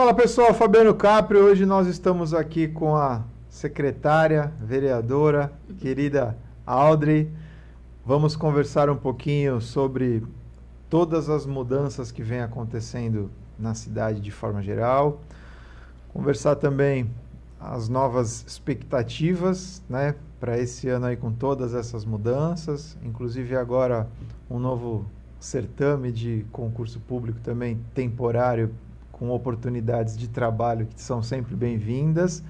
Fala pessoal, Fabiano Capri. Hoje nós estamos aqui com a secretária, vereadora, querida Audrey. Vamos conversar um pouquinho sobre todas as mudanças que vêm acontecendo na cidade de forma geral. Conversar também as novas expectativas, né, para esse ano aí com todas essas mudanças, inclusive agora um novo certame de concurso público também temporário com oportunidades de trabalho que são sempre bem-vindas.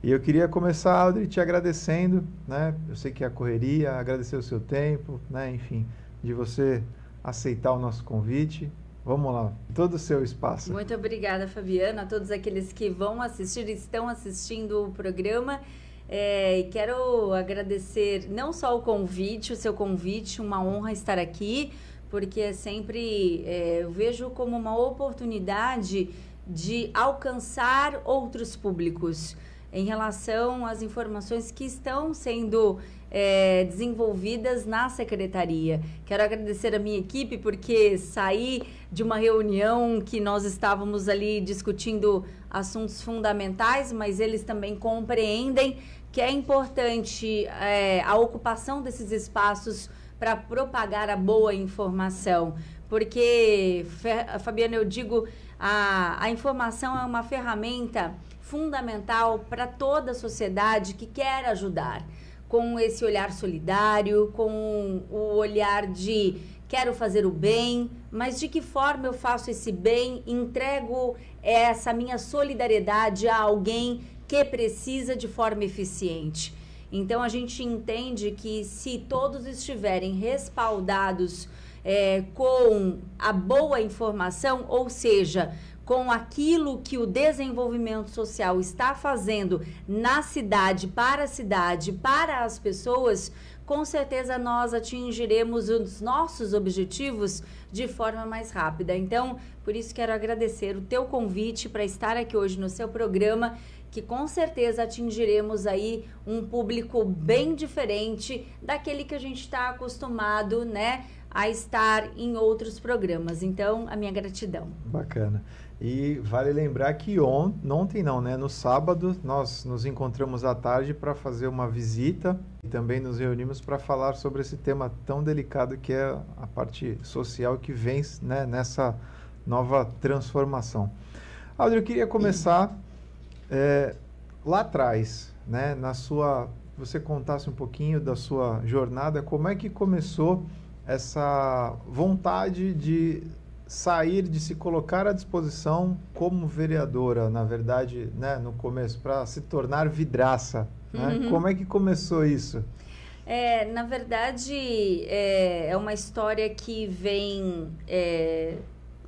E eu queria começar, Audrey, te agradecendo, né? Eu sei que é a correria, agradecer o seu tempo, né? Enfim, de você aceitar o nosso convite. Vamos lá, todo o seu espaço. Muito obrigada, Fabiana, a todos aqueles que vão assistir, estão assistindo o programa. É, quero agradecer não só o convite, o seu convite, uma honra estar aqui, porque é sempre é, eu vejo como uma oportunidade de alcançar outros públicos em relação às informações que estão sendo é, desenvolvidas na secretaria. Quero agradecer a minha equipe porque saí de uma reunião que nós estávamos ali discutindo assuntos fundamentais, mas eles também compreendem que é importante é, a ocupação desses espaços para propagar a boa informação. Porque, Fabiana, eu digo, a, a informação é uma ferramenta fundamental para toda a sociedade que quer ajudar, com esse olhar solidário, com o olhar de quero fazer o bem, mas de que forma eu faço esse bem, entrego essa minha solidariedade a alguém que precisa de forma eficiente. Então a gente entende que se todos estiverem respaldados é, com a boa informação, ou seja, com aquilo que o desenvolvimento social está fazendo na cidade, para a cidade, para as pessoas, com certeza nós atingiremos os nossos objetivos de forma mais rápida. Então, por isso quero agradecer o teu convite para estar aqui hoje no seu programa, que com certeza atingiremos aí um público bem diferente daquele que a gente está acostumado, né, a estar em outros programas. Então, a minha gratidão. Bacana. E vale lembrar que on, ontem não, né? No sábado nós nos encontramos à tarde para fazer uma visita e também nos reunimos para falar sobre esse tema tão delicado que é a parte social que vem né, nessa nova transformação. Audrey, eu queria começar é, lá atrás, né? Na sua, você contasse um pouquinho da sua jornada, como é que começou essa vontade de sair, de se colocar à disposição como vereadora, na verdade, né, no começo, para se tornar vidraça. Né? Uhum. Como é que começou isso? É, na verdade, é, é uma história que vem é,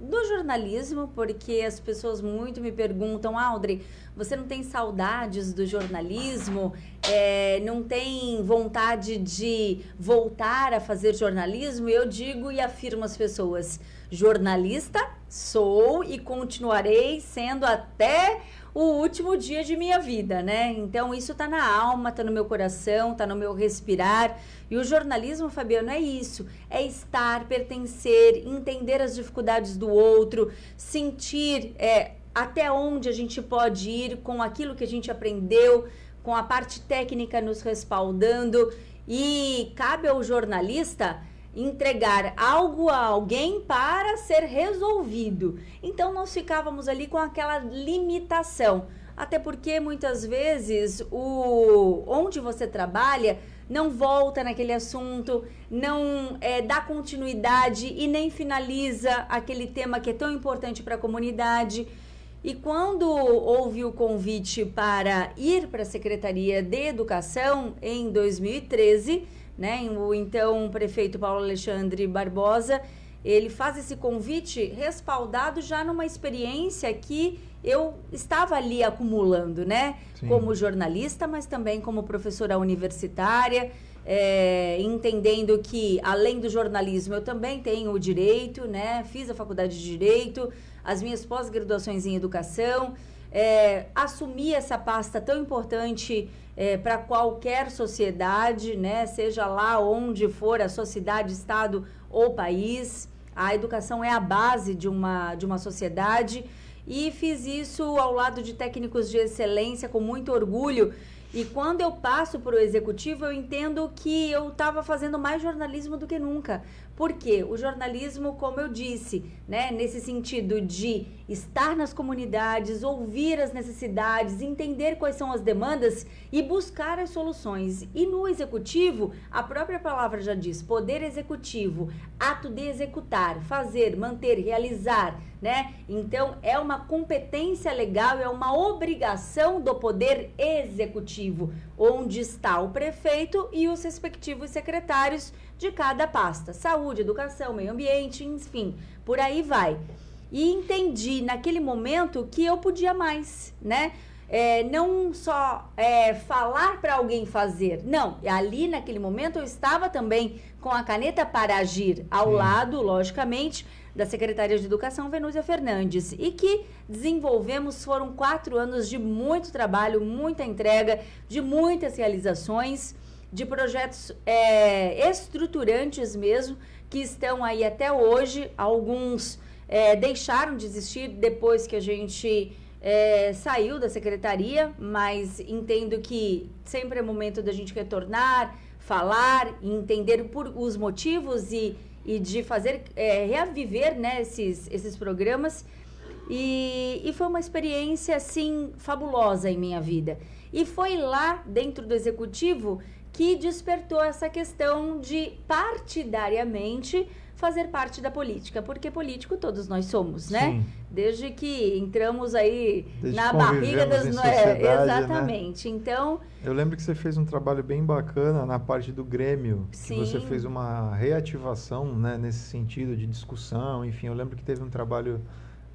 do jornalismo, porque as pessoas muito me perguntam, Audrey, você não tem saudades do jornalismo? É, não tem vontade de voltar a fazer jornalismo? Eu digo e afirmo às pessoas: jornalista sou e continuarei sendo até o último dia de minha vida, né? Então isso tá na alma, tá no meu coração, tá no meu respirar. E o jornalismo, Fabiano, é isso: é estar, pertencer, entender as dificuldades do outro, sentir é, até onde a gente pode ir com aquilo que a gente aprendeu, com a parte técnica nos respaldando. E cabe ao jornalista entregar algo a alguém para ser resolvido. Então nós ficávamos ali com aquela limitação. Até porque muitas vezes o onde você trabalha não volta naquele assunto, não é, dá continuidade e nem finaliza aquele tema que é tão importante para a comunidade. E quando houve o convite para ir para a Secretaria de Educação em 2013, né, o então prefeito Paulo Alexandre Barbosa, ele faz esse convite respaldado já numa experiência que eu estava ali acumulando, né? Sim. Como jornalista, mas também como professora universitária, é, entendendo que além do jornalismo eu também tenho o direito, né? Fiz a faculdade de direito, as minhas pós-graduações em educação, é, assumir essa pasta tão importante é, para qualquer sociedade, né? Seja lá onde for a sociedade, estado ou país, a educação é a base de uma, de uma sociedade e fiz isso ao lado de técnicos de excelência com muito orgulho. E quando eu passo para o executivo, eu entendo que eu estava fazendo mais jornalismo do que nunca. Porque o jornalismo, como eu disse, né, nesse sentido de estar nas comunidades, ouvir as necessidades, entender quais são as demandas e buscar as soluções. E no executivo, a própria palavra já diz, poder executivo, ato de executar, fazer, manter, realizar, né? Então é uma competência legal, é uma obrigação do poder executivo, onde está o prefeito e os respectivos secretários de cada pasta: saúde, educação, meio ambiente, enfim, por aí vai. E entendi naquele momento que eu podia mais, né? É, não só é, falar para alguém fazer, não. Ali naquele momento eu estava também com a caneta para agir, ao Sim. lado, logicamente, da secretária de Educação, Venúzia Fernandes, e que desenvolvemos, foram quatro anos de muito trabalho, muita entrega, de muitas realizações de projetos é, estruturantes mesmo, que estão aí até hoje. Alguns é, deixaram de existir depois que a gente é, saiu da secretaria, mas entendo que sempre é momento da gente retornar, falar, entender por os motivos e, e de fazer é, reaviver né, esses, esses programas. E, e foi uma experiência assim fabulosa em minha vida. E foi lá dentro do executivo que despertou essa questão de partidariamente fazer parte da política, porque político todos nós somos, né? Sim. Desde que entramos aí Desde na barriga das no... é, né? exatamente. Né? Então, eu lembro que você fez um trabalho bem bacana na parte do Grêmio, Sim. que você fez uma reativação, né, nesse sentido de discussão, enfim, eu lembro que teve um trabalho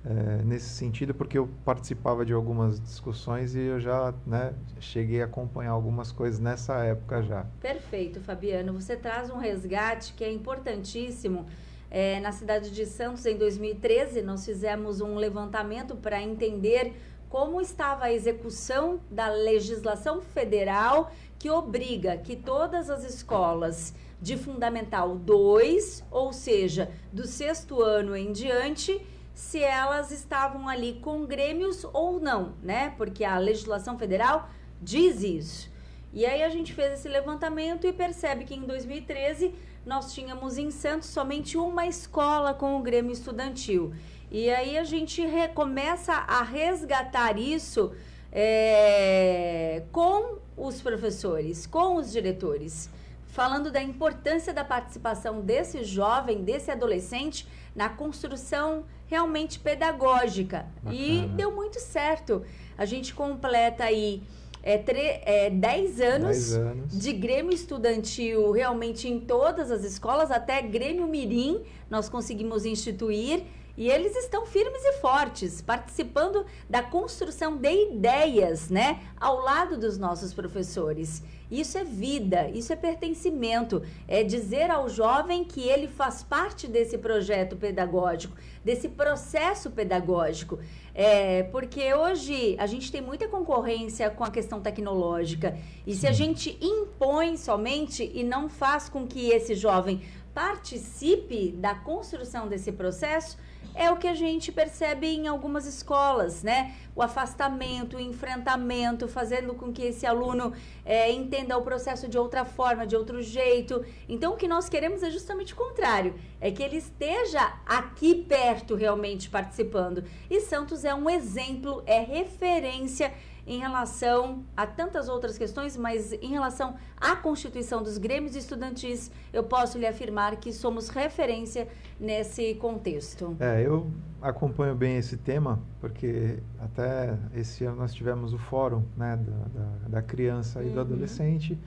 é, nesse sentido, porque eu participava de algumas discussões e eu já né, cheguei a acompanhar algumas coisas nessa época já. Perfeito, Fabiano. Você traz um resgate que é importantíssimo. É, na cidade de Santos, em 2013, nós fizemos um levantamento para entender como estava a execução da legislação federal que obriga que todas as escolas de Fundamental 2, ou seja, do sexto ano em diante, se elas estavam ali com grêmios ou não, né? Porque a legislação federal diz isso. E aí a gente fez esse levantamento e percebe que em 2013 nós tínhamos em Santos somente uma escola com o Grêmio Estudantil. E aí a gente começa a resgatar isso é, com os professores, com os diretores, falando da importância da participação desse jovem, desse adolescente na construção realmente pedagógica. Bacana. E deu muito certo. A gente completa aí é, tre é, 10 anos, anos, de Grêmio Estudantil realmente em todas as escolas, até Grêmio Mirim nós conseguimos instituir. E eles estão firmes e fortes, participando da construção de ideias, né, ao lado dos nossos professores. Isso é vida, isso é pertencimento, é dizer ao jovem que ele faz parte desse projeto pedagógico, desse processo pedagógico. É, porque hoje a gente tem muita concorrência com a questão tecnológica. E se a gente impõe somente e não faz com que esse jovem participe da construção desse processo, é o que a gente percebe em algumas escolas, né? O afastamento, o enfrentamento, fazendo com que esse aluno é, entenda o processo de outra forma, de outro jeito. Então, o que nós queremos é justamente o contrário: é que ele esteja aqui perto, realmente participando. E Santos é um exemplo, é referência em relação a tantas outras questões, mas em relação à constituição dos grêmios estudantis, eu posso lhe afirmar que somos referência nesse contexto. É, eu acompanho bem esse tema, porque até esse ano nós tivemos o fórum né, da, da, da criança e uhum. do adolescente,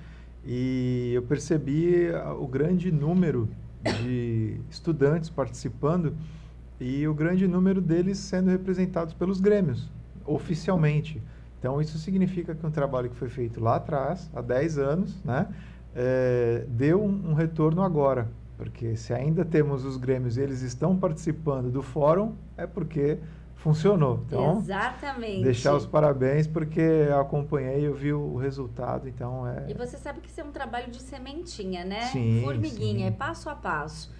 e eu percebi o grande número de estudantes participando e o grande número deles sendo representados pelos grêmios, oficialmente. Então, isso significa que um trabalho que foi feito lá atrás, há 10 anos, né, é, deu um, um, retorno agora. Porque se ainda temos os grêmios e eles estão participando do fórum, é porque funcionou. Então, Exatamente. Deixar os parabéns, porque eu acompanhei, eu vi o resultado, então é... E você sabe que isso é um trabalho de sementinha, né? Sim, Formiguinha, sim. é passo a passo.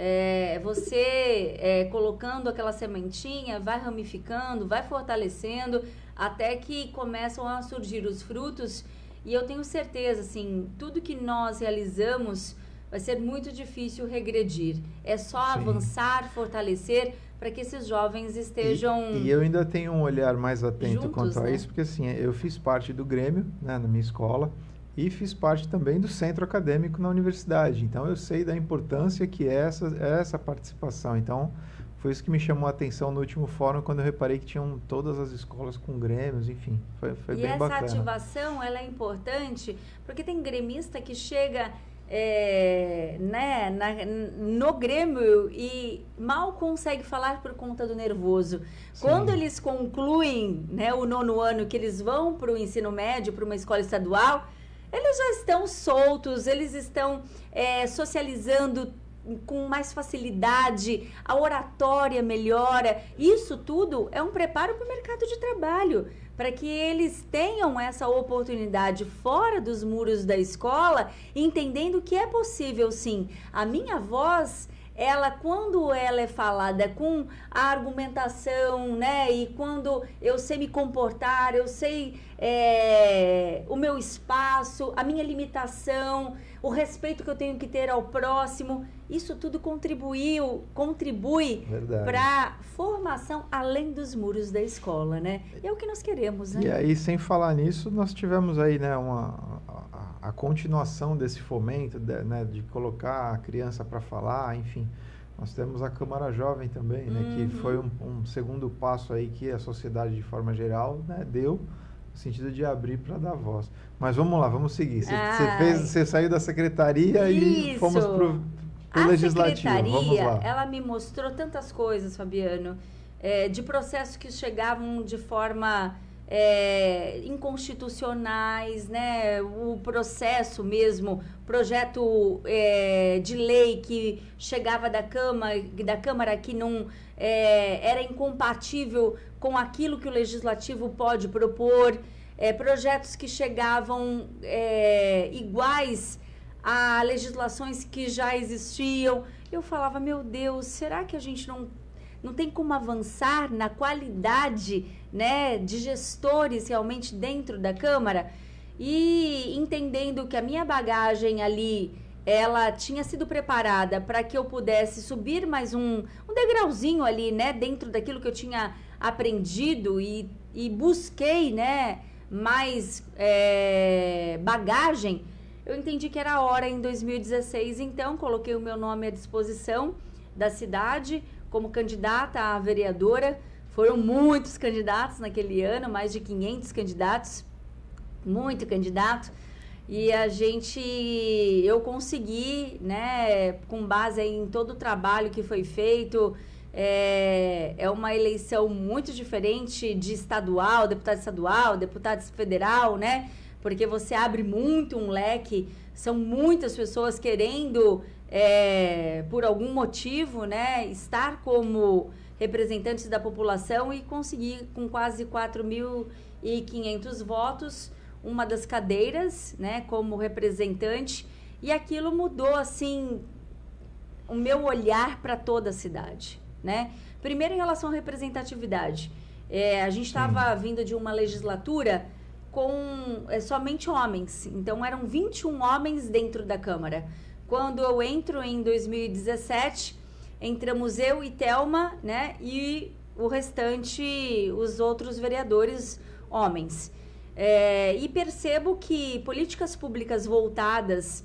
É, você é, colocando aquela sementinha, vai ramificando, vai fortalecendo, até que começam a surgir os frutos. E eu tenho certeza, assim, tudo que nós realizamos vai ser muito difícil regredir. É só Sim. avançar, fortalecer para que esses jovens estejam. E, e, eu ainda tenho um olhar mais atento juntos, quanto a né? isso, porque assim, eu fiz parte do Grêmio né, na minha escola e fiz parte também do centro acadêmico na universidade. Então eu sei da importância que é essa, é essa participação. Então foi isso que me chamou a atenção no último fórum, quando eu reparei que tinham todas as escolas com grêmios, enfim, foi, foi bem bacana. E essa ativação, ela é importante, porque tem gremista que chega é, né, na, no Grêmio e mal consegue falar por conta do nervoso. Sim. Quando eles concluem né, o nono ano, que eles vão para o ensino médio, para uma escola estadual, eles já estão soltos, eles estão é, socializando com mais facilidade, a oratória melhora. Isso tudo é um preparo para o mercado de trabalho, para que eles tenham essa oportunidade fora dos muros da escola, entendendo que é possível sim. A minha voz ela quando ela é falada com a argumentação, né, e quando eu sei me comportar, eu sei é, o meu espaço, a minha limitação, o respeito que eu tenho que ter ao próximo, isso tudo contribuiu, contribui para formação além dos muros da escola, né? E é o que nós queremos, né? E aí, sem falar nisso, nós tivemos aí, né, uma a, a continuação desse fomento, de, né, de colocar a criança para falar, enfim. Nós temos a Câmara Jovem também, né, uhum. que foi um, um, segundo passo aí que a sociedade de forma geral, né, deu no sentido de abrir para dar voz. Mas vamos lá, vamos seguir. Você fez, você saiu da secretaria Isso. e fomos pro a secretaria, ela me mostrou tantas coisas, Fabiano, é, de processos que chegavam de forma é, inconstitucionais, né? O processo mesmo, projeto é, de lei que chegava da Câmara, da Câmara que não é, era incompatível com aquilo que o legislativo pode propor, é, projetos que chegavam é, iguais a legislações que já existiam. Eu falava, meu Deus, será que a gente não, não tem como avançar na qualidade né, de gestores realmente dentro da Câmara? E entendendo que a minha bagagem ali ela tinha sido preparada para que eu pudesse subir mais um, um degrauzinho ali, né, dentro daquilo que eu tinha aprendido e, e busquei, né, mais é, bagagem eu entendi que era a hora em 2016, então coloquei o meu nome à disposição da cidade como candidata a vereadora. Foram muitos candidatos naquele ano, mais de 500 candidatos, muito candidato. E a gente, eu consegui, né, com base em todo o trabalho que foi feito, é, é uma eleição muito diferente de estadual, deputado estadual, deputado federal, né? Porque você abre muito um leque, são muitas pessoas querendo, é, por algum motivo, né, estar como representantes da população e conseguir, com quase 4.500 votos, uma das cadeiras, né, como representante, e aquilo mudou, assim, o meu olhar para toda a cidade, né? Primeiro, em relação à representatividade. É, a gente estava vindo de uma legislatura com é, somente homens. Então eram 21 homens dentro da Câmara. Quando eu entro em 2017, entramos eu e Telma, né? E o restante, os outros vereadores homens. É, e percebo que políticas públicas voltadas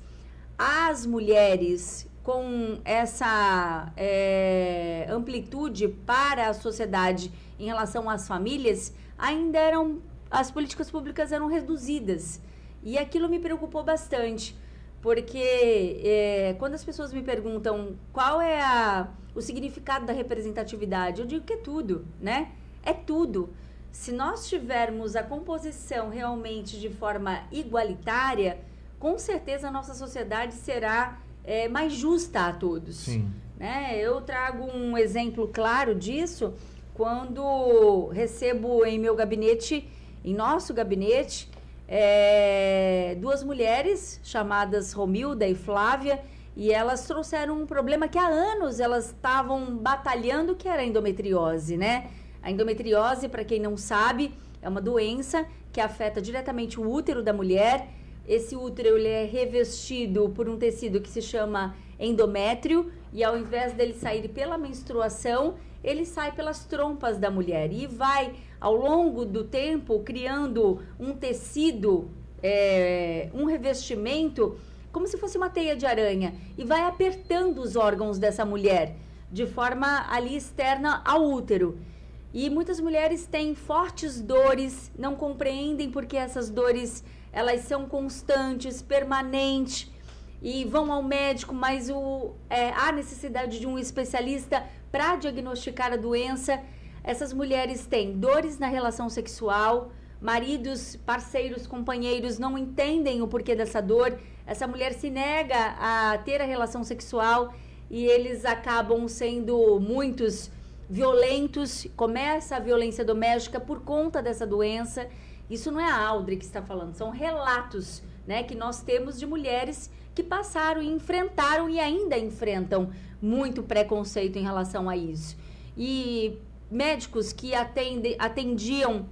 às mulheres com essa é, amplitude para a sociedade em relação às famílias ainda eram as políticas públicas eram reduzidas. E aquilo me preocupou bastante, porque é, quando as pessoas me perguntam qual é a, o significado da representatividade, eu digo que é tudo, né? É tudo. Se nós tivermos a composição realmente de forma igualitária, com certeza a nossa sociedade será é, mais justa a todos. Sim. Né? Eu trago um exemplo claro disso quando recebo em meu gabinete em nosso gabinete é, duas mulheres chamadas Romilda e Flávia e elas trouxeram um problema que há anos elas estavam batalhando, que era a endometriose, né? A endometriose, para quem não sabe, é uma doença que afeta diretamente o útero da mulher. Esse útero ele é revestido por um tecido que se chama endométrio e ao invés dele sair pela menstruação, ele sai pelas trompas da mulher. E vai ao longo do tempo criando um tecido, é, um revestimento como se fosse uma teia de aranha. E vai apertando os órgãos dessa mulher de forma ali externa ao útero. E muitas mulheres têm fortes dores, não compreendem porque essas dores elas são constantes, permanentes e vão ao médico, mas o, é, há necessidade de um especialista para diagnosticar a doença. Essas mulheres têm dores na relação sexual, maridos, parceiros, companheiros não entendem o porquê dessa dor. Essa mulher se nega a ter a relação sexual e eles acabam sendo muitos violentos, começa a violência doméstica por conta dessa doença. Isso não é a Audrey que está falando, são relatos né, que nós temos de mulheres que passaram e enfrentaram e ainda enfrentam muito preconceito em relação a isso. E médicos que atende, atendiam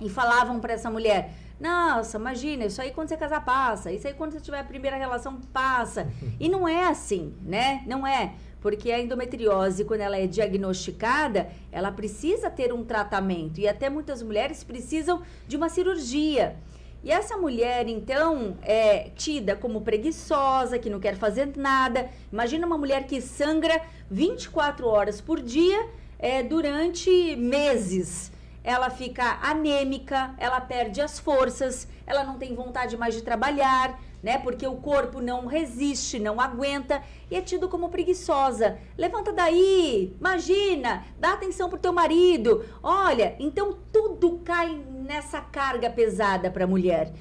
e falavam para essa mulher: Nossa, imagina, isso aí quando você casar passa, isso aí quando você tiver a primeira relação passa. E não é assim, né? Não é. Porque a endometriose, quando ela é diagnosticada, ela precisa ter um tratamento. E até muitas mulheres precisam de uma cirurgia. E essa mulher, então, é tida como preguiçosa, que não quer fazer nada. Imagina uma mulher que sangra 24 horas por dia é, durante meses. Ela fica anêmica, ela perde as forças, ela não tem vontade mais de trabalhar, né? Porque o corpo não resiste, não aguenta e é tido como preguiçosa. Levanta daí, imagina, dá atenção pro teu marido. Olha, então tudo cai nessa carga pesada para a mulher.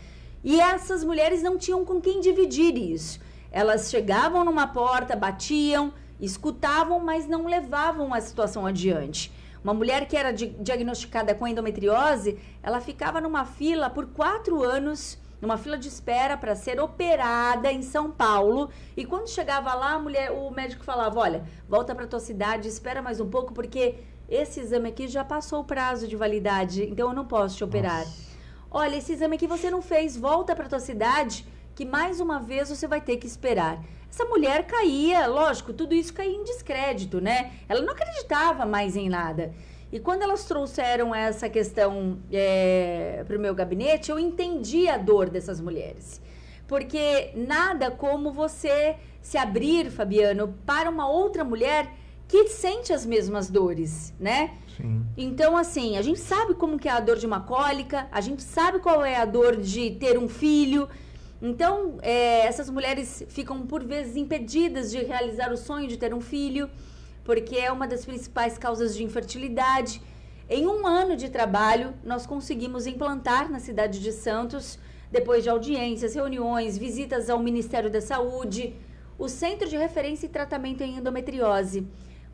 E essas mulheres não tinham com quem dividir isso. Elas chegavam numa porta, batiam, escutavam, mas não levavam a situação adiante. Uma mulher que era diagnosticada com endometriose, ela ficava numa fila por quatro anos numa fila de espera para ser operada em São Paulo. E quando chegava lá, a mulher, o médico falava: "Olha, volta para tua cidade, espera mais um pouco porque esse exame aqui já passou o prazo de validade, então eu não posso te operar. Nossa. Olha, esse exame aqui você não fez, volta para tua cidade, que mais uma vez você vai ter que esperar." Essa mulher caía, lógico, tudo isso caía em descrédito, né? Ela não acreditava mais em nada. E quando elas trouxeram essa questão é, para o meu gabinete, eu entendi a dor dessas mulheres. Porque nada como você se abrir, Fabiano, para uma outra mulher que sente as mesmas dores, né? Sim. Então, assim, a gente sabe como que é a dor de uma cólica, a gente sabe qual é a dor de ter um filho. Então, é, essas mulheres ficam, por vezes, impedidas de realizar o sonho de ter um filho porque é uma das principais causas de infertilidade. Em um ano de trabalho, nós conseguimos implantar na cidade de Santos, depois de audiências, reuniões, visitas ao Ministério da Saúde, o Centro de Referência e Tratamento em Endometriose,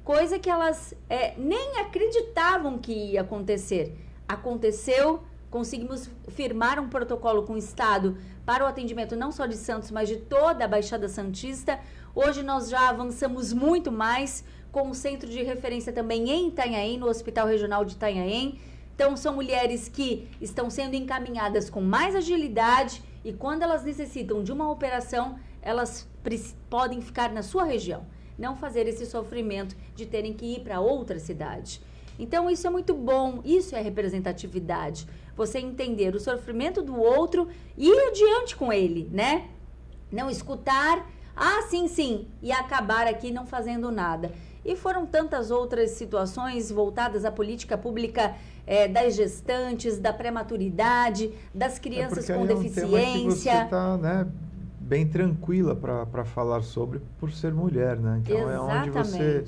coisa que elas é, nem acreditavam que ia acontecer. Aconteceu, conseguimos firmar um protocolo com o Estado para o atendimento não só de Santos, mas de toda a Baixada Santista. Hoje nós já avançamos muito mais com o centro de referência também em Itanhaém, no Hospital Regional de Itanhaém. Então, são mulheres que estão sendo encaminhadas com mais agilidade e quando elas necessitam de uma operação, elas podem ficar na sua região, não fazer esse sofrimento de terem que ir para outra cidade. Então, isso é muito bom, isso é representatividade. Você entender o sofrimento do outro e ir adiante com ele, né? Não escutar, ah, sim, sim, e acabar aqui não fazendo nada. E foram tantas outras situações voltadas à política pública é, das gestantes, da prematuridade, das crianças é com deficiência. É um está né, bem tranquila para falar sobre por ser mulher, né? Então Exatamente. é onde você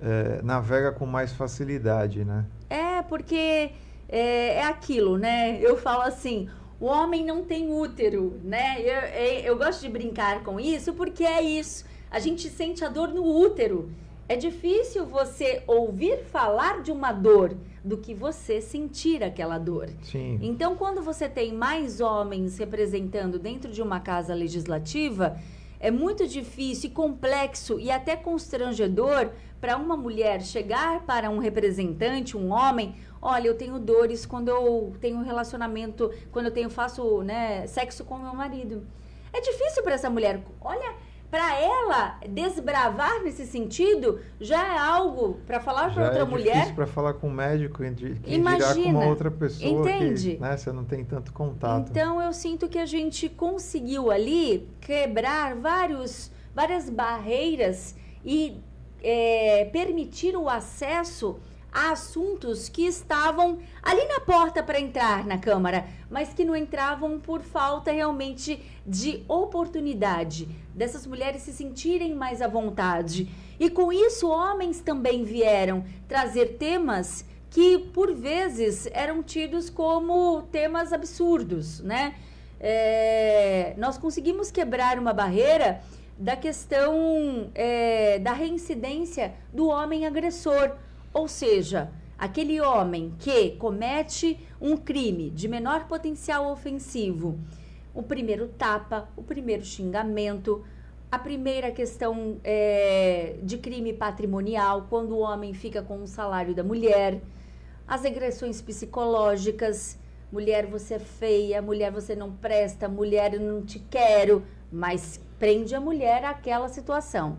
é, navega com mais facilidade, né? É, porque é, é aquilo, né? Eu falo assim, o homem não tem útero, né? Eu, eu, eu, gosto de brincar com isso porque é isso. A gente sente a dor no útero. É difícil você ouvir falar de uma dor do que você sentir aquela dor. Sim. Então, quando você tem mais homens representando dentro de uma casa legislativa, é muito difícil e complexo e até constrangedor para uma mulher chegar para um representante, um homem, olha, eu tenho dores quando eu tenho um relacionamento, quando eu tenho faço, né, sexo com meu marido. É difícil para essa mulher. Olha, para ela desbravar nesse sentido já é algo para falar para outra é mulher. para falar com um médico que Imagina, dirá com uma outra pessoa entende? que né, você não tem tanto contato. Então eu sinto que a gente conseguiu ali quebrar vários, várias barreiras e é, permitir o acesso a assuntos que estavam ali na porta para entrar na Câmara, mas que não entravam por falta realmente de oportunidade dessas mulheres se sentirem mais à vontade. E com isso, homens também vieram trazer temas que por vezes eram tidos como temas absurdos, né? É, nós conseguimos quebrar uma barreira da questão é, da reincidência do homem agressor ou seja, aquele homem que comete um crime de menor potencial ofensivo, o primeiro tapa, o primeiro xingamento, a primeira questão é, de crime patrimonial, quando o homem fica com o salário da mulher, as agressões psicológicas, mulher você é feia, mulher você não presta, mulher eu não te quero, mas prende a mulher àquela situação.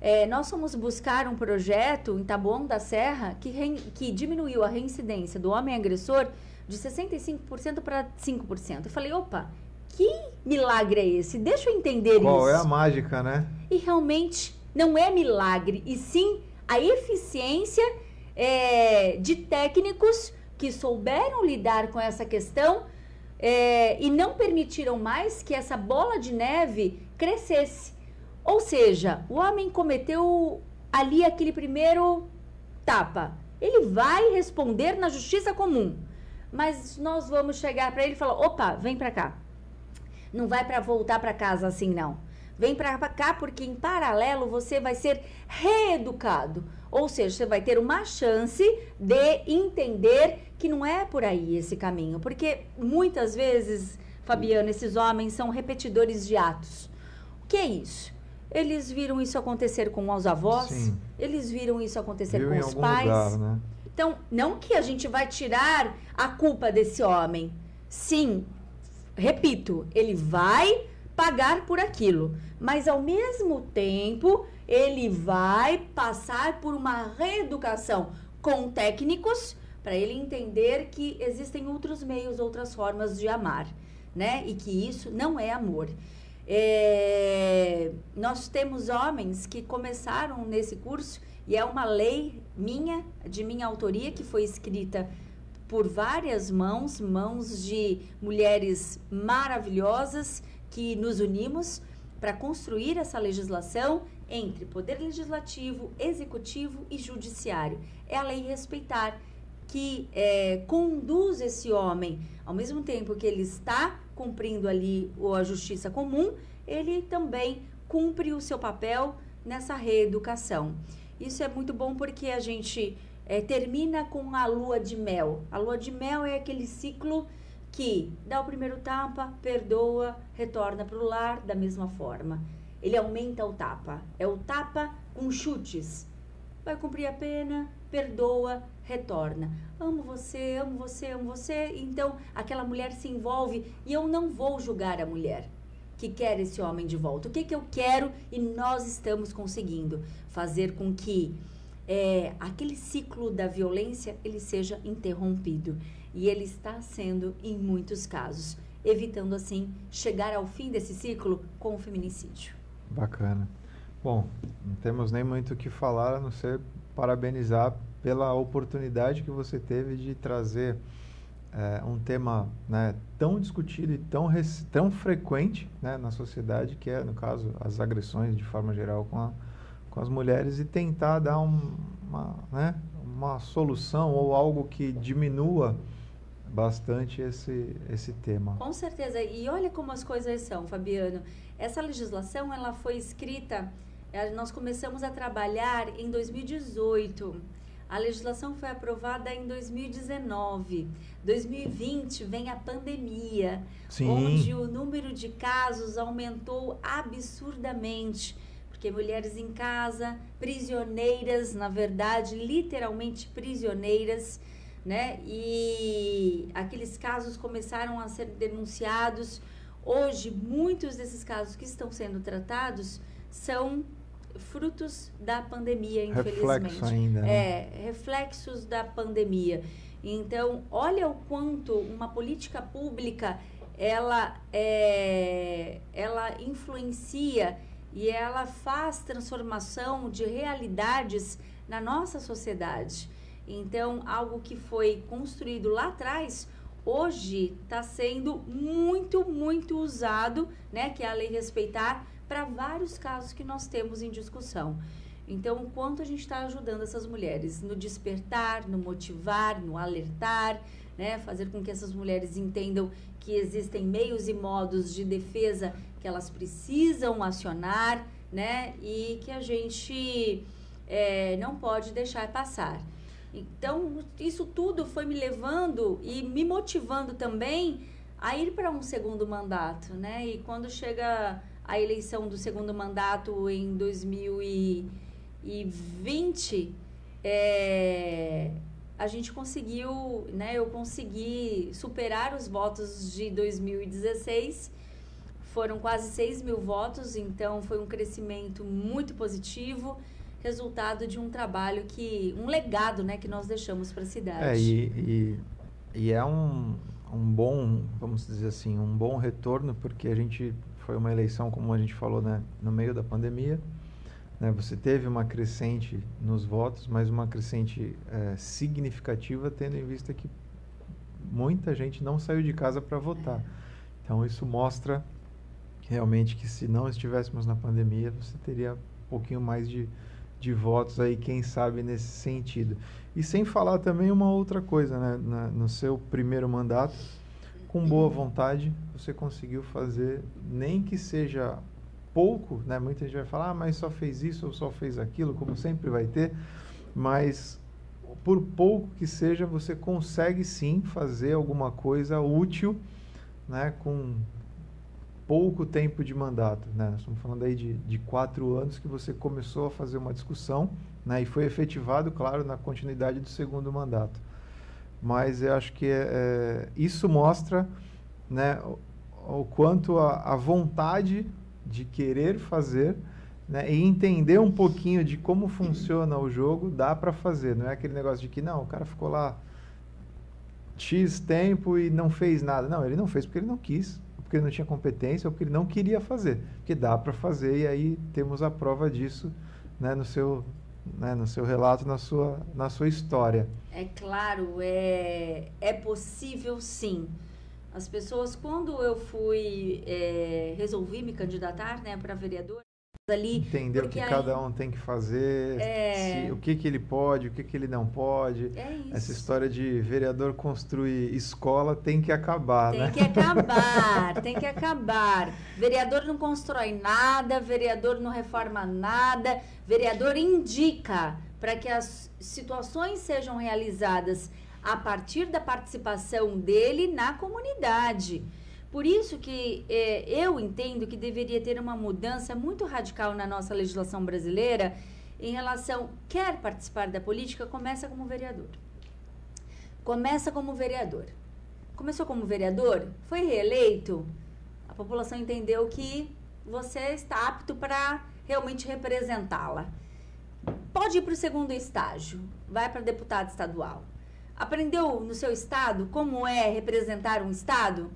É, nós fomos buscar um projeto em Taboão da Serra que, que diminuiu a reincidência do homem agressor de 65% para 5%. Eu falei, opa, que milagre é esse? Deixa eu entender Qual isso. Qual é a mágica, né? E realmente não é milagre, e sim a eficiência é, de técnicos que souberam lidar com essa questão é, e não permitiram mais que essa bola de neve crescesse. Ou seja, o homem cometeu ali aquele primeiro tapa. Ele vai responder na justiça comum. Mas nós vamos chegar para ele e falar: opa, vem para cá. Não vai para voltar para casa assim, não. Vem para cá porque em paralelo você vai ser reeducado. Ou seja, você vai ter uma chance de entender que não é por aí esse caminho. Porque muitas vezes, Fabiana, esses homens são repetidores de atos. O que é isso? Eles viram isso acontecer com os avós, Sim. eles viram isso acontecer Viu com os pais. Lugar, né? Então, não que a gente vai tirar a culpa desse homem. Sim, repito, ele vai pagar por aquilo, mas ao mesmo tempo ele vai passar por uma reeducação com técnicos para ele entender que existem outros meios, outras formas de amar, né? E que isso não é amor. É, nós temos homens que começaram nesse curso e é uma lei minha, de minha autoria, que foi escrita por várias mãos, mãos de mulheres maravilhosas que nos unimos para construir essa legislação entre poder legislativo, executivo e judiciário. É a lei respeitar que é, conduz esse homem, ao mesmo tempo que ele está cumprindo ali a justiça comum, ele também cumpre o seu papel nessa reeducação. Isso é muito bom porque a gente é, termina com a lua de mel. A lua de mel é aquele ciclo que dá o primeiro tapa, perdoa, retorna para o lar da mesma forma. Ele aumenta o tapa. É o tapa com chutes. Vai cumprir a pena, perdoa, retorna. Amo você, amo você, amo você. Então, aquela mulher se envolve e eu não vou julgar a mulher que quer esse homem de volta. O que, que eu quero e nós estamos conseguindo fazer com que é, aquele ciclo da violência ele seja interrompido. E ele está sendo em muitos casos, evitando assim chegar ao fim desse ciclo com o feminicídio. Bacana. Bom, não temos nem muito o que falar, a não ser parabenizar pela oportunidade que você teve de trazer é, um tema né, tão discutido e tão, tão frequente né, na sociedade, que é, no caso, as agressões de forma geral com, a, com as mulheres, e tentar dar um, uma, né, uma solução ou algo que diminua bastante esse, esse tema. Com certeza. E olha como as coisas são, Fabiano. Essa legislação ela foi escrita, eh, nós começamos a trabalhar em 2018. A legislação foi aprovada em 2019. 2020 vem a pandemia, Sim. onde o número de casos aumentou absurdamente. Porque mulheres em casa, prisioneiras, na verdade, literalmente prisioneiras, né? E aqueles casos começaram a ser denunciados. Hoje, muitos desses casos que estão sendo tratados são frutos da pandemia, infelizmente. Reflexo ainda. Né? É, reflexos da pandemia. Então, olha o quanto uma política pública ela, é, ela influencia e ela faz transformação de realidades na nossa sociedade. Então, algo que foi construído lá atrás, hoje está sendo muito, muito usado, né, que é a lei respeitar, para vários casos que nós temos em discussão. Então, o quanto a gente está ajudando essas mulheres no despertar, no motivar, no alertar, né, fazer com que essas mulheres entendam que existem meios e modos de defesa que elas precisam acionar, né, e que a gente é, não pode deixar passar. Então, isso tudo foi me levando e me motivando também a ir para um segundo mandato, né? E quando chega a eleição do segundo mandato em 2020, é, a gente conseguiu, né? Eu consegui superar os votos de 2016. Foram quase 6 mil votos, então foi um crescimento muito positivo resultado de um trabalho que um legado né que nós deixamos para a cidade é, e, e, e, é um, um bom vamos dizer assim um bom retorno porque a gente foi uma eleição como a gente falou né no meio da pandemia né você teve uma crescente nos votos mas uma crescente é, significativa tendo em vista que muita gente não saiu de casa para votar então isso mostra realmente que se não estivéssemos na pandemia você teria um pouquinho mais de de votos aí, quem sabe nesse sentido. E sem falar também uma outra coisa, né? Na, no seu primeiro mandato, com boa vontade, você conseguiu fazer, nem que seja pouco, né? Muita gente vai falar, ah, mas só fez isso ou só fez aquilo, como sempre vai ter, mas por pouco que seja, você consegue sim fazer alguma coisa útil, né? Com pouco tempo de mandato. Né? Estamos falando aí de, de quatro anos que você começou a fazer uma discussão né? e foi efetivado, claro, na continuidade do segundo mandato. Mas eu acho que é, isso mostra né, o, o quanto a, a, vontade de querer fazer né, e entender um pouquinho de como funciona o jogo dá para fazer. Não é aquele negócio de que não, o cara ficou lá X tempo e não fez nada. Não, ele não fez porque ele não quis porque ele não tinha competência ou porque ele não queria fazer. Porque dá para fazer e aí temos a prova disso né, no, seu, né, no seu relato, na sua, na sua história. É claro, é, é possível sim. As pessoas, quando eu fui, é, resolvi me candidatar né, para vereador, ali. Entender o que aí, cada um tem que fazer, é... se, o que, que ele pode, o que, que ele não pode. É isso. Essa história de vereador construir escola tem que acabar, tem né? Tem que acabar, tem que acabar. Vereador não constrói nada, vereador não reforma nada, vereador indica para que as situações sejam realizadas a partir da participação dele na comunidade. Por isso que é, eu entendo que deveria ter uma mudança muito radical na nossa legislação brasileira em relação, quer participar da política, começa como vereador. Começa como vereador. Começou como vereador, foi reeleito, a população entendeu que você está apto para realmente representá-la. Pode ir para o segundo estágio, vai para deputado estadual. Aprendeu no seu estado como é representar um estado?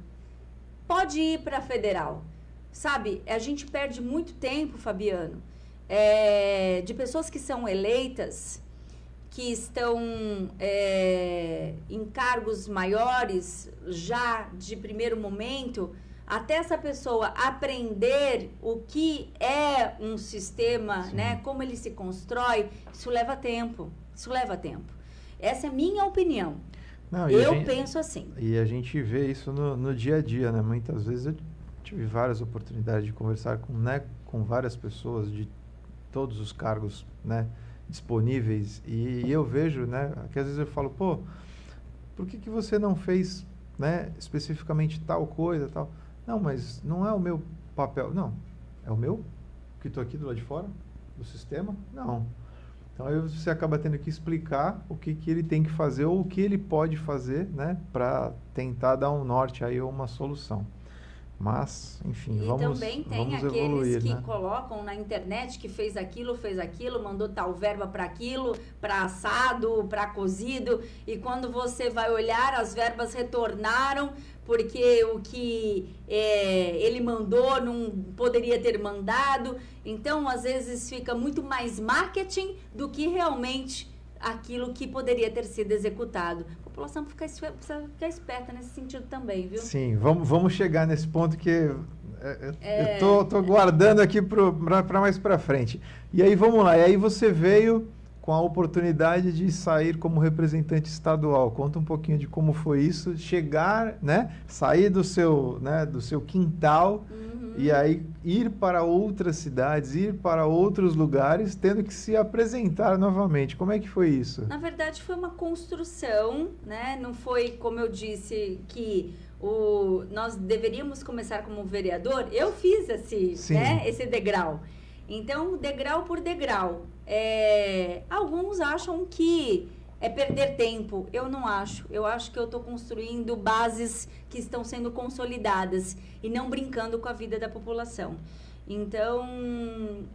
Pode ir para a federal. Sabe, a gente perde muito tempo, Fabiano, é, de pessoas que são eleitas, que estão é, em cargos maiores já de primeiro momento, até essa pessoa aprender o que é um sistema, Sim. né, como ele se constrói, isso leva tempo. Isso leva tempo. Essa é a minha opinião. Não, eu gente, penso assim. E a gente vê isso no, no, dia a dia, né? Muitas vezes eu tive várias oportunidades de conversar com, né, com várias pessoas de todos os cargos, né? disponíveis e, eu vejo, né, que às vezes eu falo, pô, por que, que você não fez, né, especificamente tal coisa, tal? Não, mas não é o meu papel. Não, é o meu que estou aqui do lado de fora do sistema? Não. Então aí você acaba tendo que explicar o que, que ele tem que fazer ou o que ele pode fazer, né, para tentar dar um norte aí ou uma solução. Mas, enfim, e vamos também tem vamos aqueles evoluir, que né? colocam na internet que fez aquilo, fez aquilo, mandou tal verba para aquilo, para assado, para cozido, e quando você vai olhar, as verbas retornaram porque o que é, ele mandou não poderia ter mandado. Então, às vezes, fica muito mais marketing do que realmente aquilo que poderia ter sido executado. A população precisa ficar esperta nesse sentido também, viu? Sim, vamos, vamos chegar nesse ponto que é, é. eu tô, tô guardando aqui para mais para frente. E aí vamos lá. E aí você veio com a oportunidade de sair como representante estadual. Conta um pouquinho de como foi isso, chegar, né, sair do seu, né, do seu quintal uhum. e aí ir para outras cidades, ir para outros lugares, tendo que se apresentar novamente. Como é que foi isso? Na verdade, foi uma construção, né? Não foi como eu disse que o, nós deveríamos começar como vereador. Eu fiz esse, né, esse degrau. Então, degrau por degrau. É, alguns acham que é perder tempo. Eu não acho. Eu acho que eu estou construindo bases que estão sendo consolidadas e não brincando com a vida da população. Então,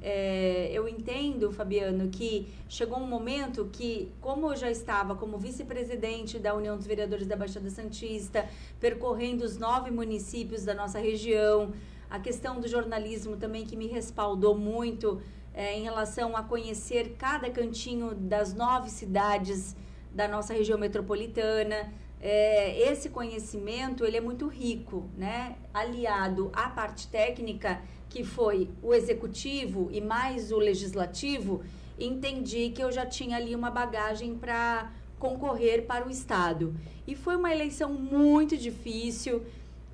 é, eu entendo, Fabiano, que chegou um momento que, como eu já estava como vice-presidente da União dos Vereadores da Baixada Santista, percorrendo os nove municípios da nossa região, a questão do jornalismo também que me respaldou muito é, em relação a conhecer cada cantinho das nove cidades da nossa região metropolitana. É, esse conhecimento ele é muito rico, né? aliado à parte técnica, que foi o executivo e mais o legislativo, entendi que eu já tinha ali uma bagagem para concorrer para o Estado. E foi uma eleição muito difícil,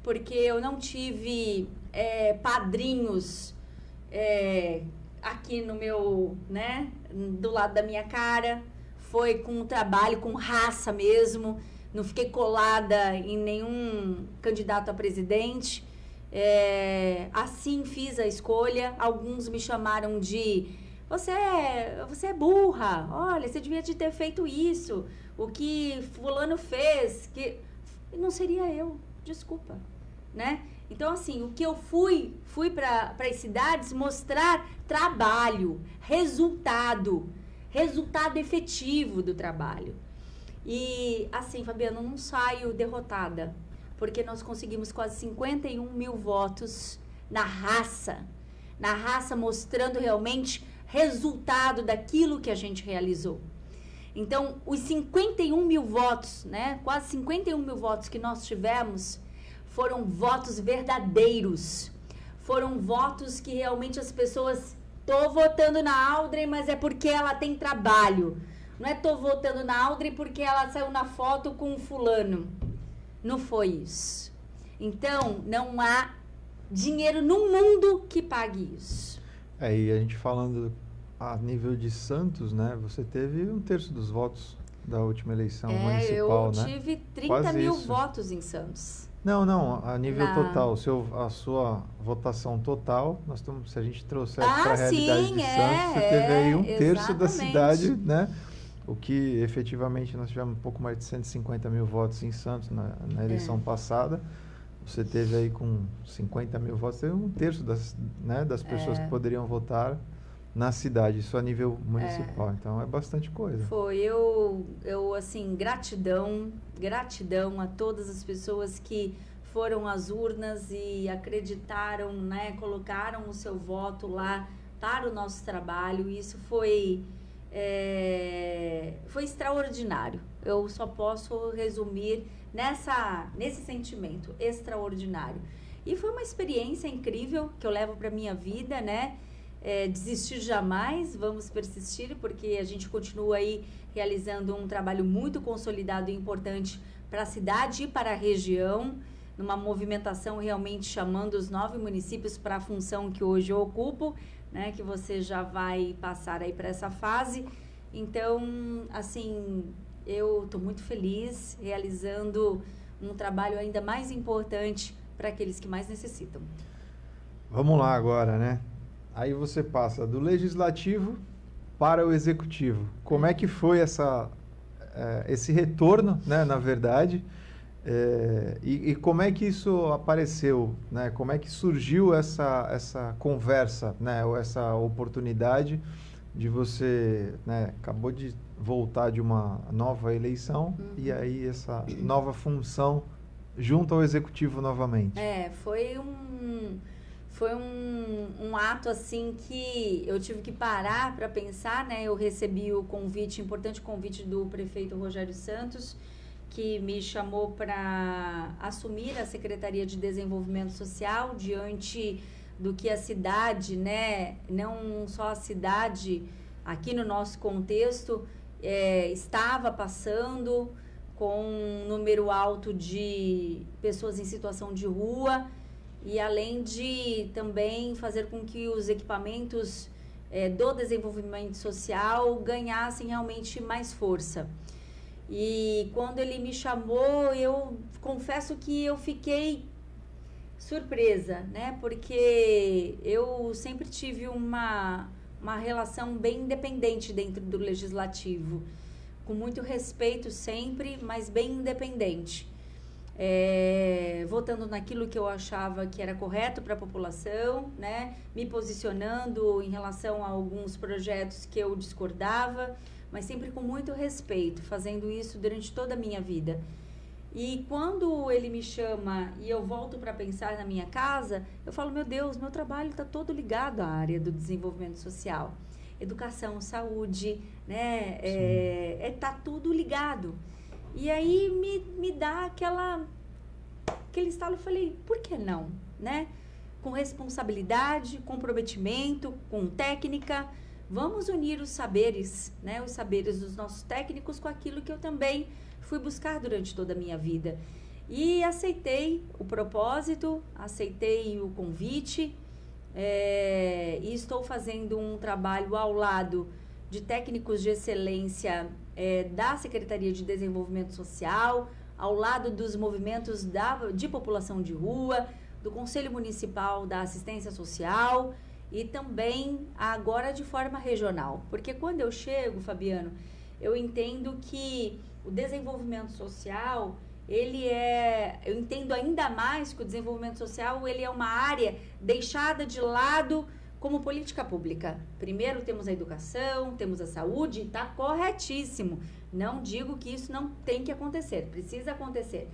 porque eu não tive é, padrinhos é, aqui no meu, né, do lado da minha cara. Foi com trabalho, com raça mesmo. Não fiquei colada em nenhum candidato a presidente. É, assim fiz a escolha. Alguns me chamaram de você é, você é burra. Olha, você devia ter feito isso. O que fulano fez, que não seria eu. Desculpa, né? Então, assim, o que eu fui, fui para as cidades mostrar trabalho, resultado, resultado efetivo do trabalho. E, assim, Fabiano, não saio derrotada, porque nós conseguimos quase 51 mil votos na raça, na raça mostrando realmente resultado daquilo que a gente realizou. Então, os 51 mil votos, né, quase 51 mil votos que nós tivemos, foram votos verdadeiros. Foram votos que realmente as pessoas. Tô votando na Aldrin, mas é porque ela tem trabalho. Não é tô votando na Aldrin porque ela saiu na foto com o fulano. Não foi isso. Então, não há dinheiro no mundo que pague isso. É, e a gente falando a nível de Santos, né? Você teve um terço dos votos da última eleição é, municipal, né? Eu tive 30 Quase mil isso. votos em Santos. Não, não, a nível Na... total, seu, a sua votação total, nós estamos, se a gente trouxer ah, para a realidade sim, de Santos, é, você teve aí um é, terço da cidade, né? O que efetivamente nós tivemos um pouco mais de 150 mil votos em Santos na, na eleição é. passada. Você teve aí com 50 mil votos, teve um terço das, né, das pessoas que é. poderiam votar na cidade, isso a nível municipal. É. Então é bastante coisa. Foi eu, eu assim gratidão, gratidão a todas as pessoas que foram às urnas e acreditaram, né, colocaram o seu voto lá para o nosso trabalho. Isso foi é, foi extraordinário. Eu só posso resumir nessa nesse sentimento extraordinário. E foi uma experiência incrível que eu levo para minha vida, né? É, desistir jamais, vamos persistir, porque a gente continua aí realizando um trabalho muito consolidado e importante para a cidade e para a região, numa movimentação realmente chamando os nove municípios para a função que hoje eu ocupo, né, que você já vai passar aí para essa fase. Então, assim, eu estou muito feliz realizando um trabalho ainda mais importante para aqueles que mais necessitam. Vamos lá agora, né? Aí você passa do legislativo para o executivo. Como é que foi essa, é, esse retorno, né, na verdade? É, e, e, como é que isso apareceu? Né? Como é que surgiu essa, essa conversa, né? ou essa oportunidade de você né, acabou de voltar de uma nova eleição uhum. e aí essa nova função junto ao executivo novamente? É, foi um foi um, um ato assim que eu tive que parar para pensar, né? Eu recebi o convite, importante convite do prefeito Rogério Santos, que me chamou para assumir a Secretaria de Desenvolvimento Social diante do que a cidade, né, não só a cidade aqui no nosso contexto é, estava passando com um número alto de pessoas em situação de rua e além de também fazer com que os equipamentos é, do desenvolvimento social ganhassem realmente mais força. E quando ele me chamou, eu confesso que eu fiquei surpresa, né? Porque eu sempre tive uma, uma relação bem independente dentro do legislativo, com muito respeito sempre, mas bem independente é, votando naquilo que eu achava que era correto para a população, né? me posicionando em relação a alguns projetos que eu discordava, mas sempre com muito respeito, fazendo isso durante toda a minha vida. E quando ele me chama e eu volto para pensar na minha casa, eu falo: meu Deus, meu trabalho está todo ligado à área do desenvolvimento social. Educação, saúde, né? É, é, tá tudo ligado. E aí me, me dá aquela aquele estalo, eu falei, por que não, né? Com responsabilidade, comprometimento, com técnica, vamos unir os saberes, né? Os saberes dos nossos técnicos com aquilo que eu também fui buscar durante toda a minha vida. E aceitei o propósito, aceitei o convite é, e estou fazendo um trabalho ao lado de técnicos de excelência é, da Secretaria de Desenvolvimento Social, ao lado dos movimentos da, de população de rua, do Conselho Municipal da Assistência Social e também agora de forma regional. Porque quando eu chego, Fabiano, eu entendo que o desenvolvimento social, ele é, eu entendo ainda mais que o desenvolvimento social, ele é uma área deixada de lado como política pública. Primeiro temos a educação, temos a saúde, está corretíssimo. Não digo que isso não tem que acontecer, precisa acontecer.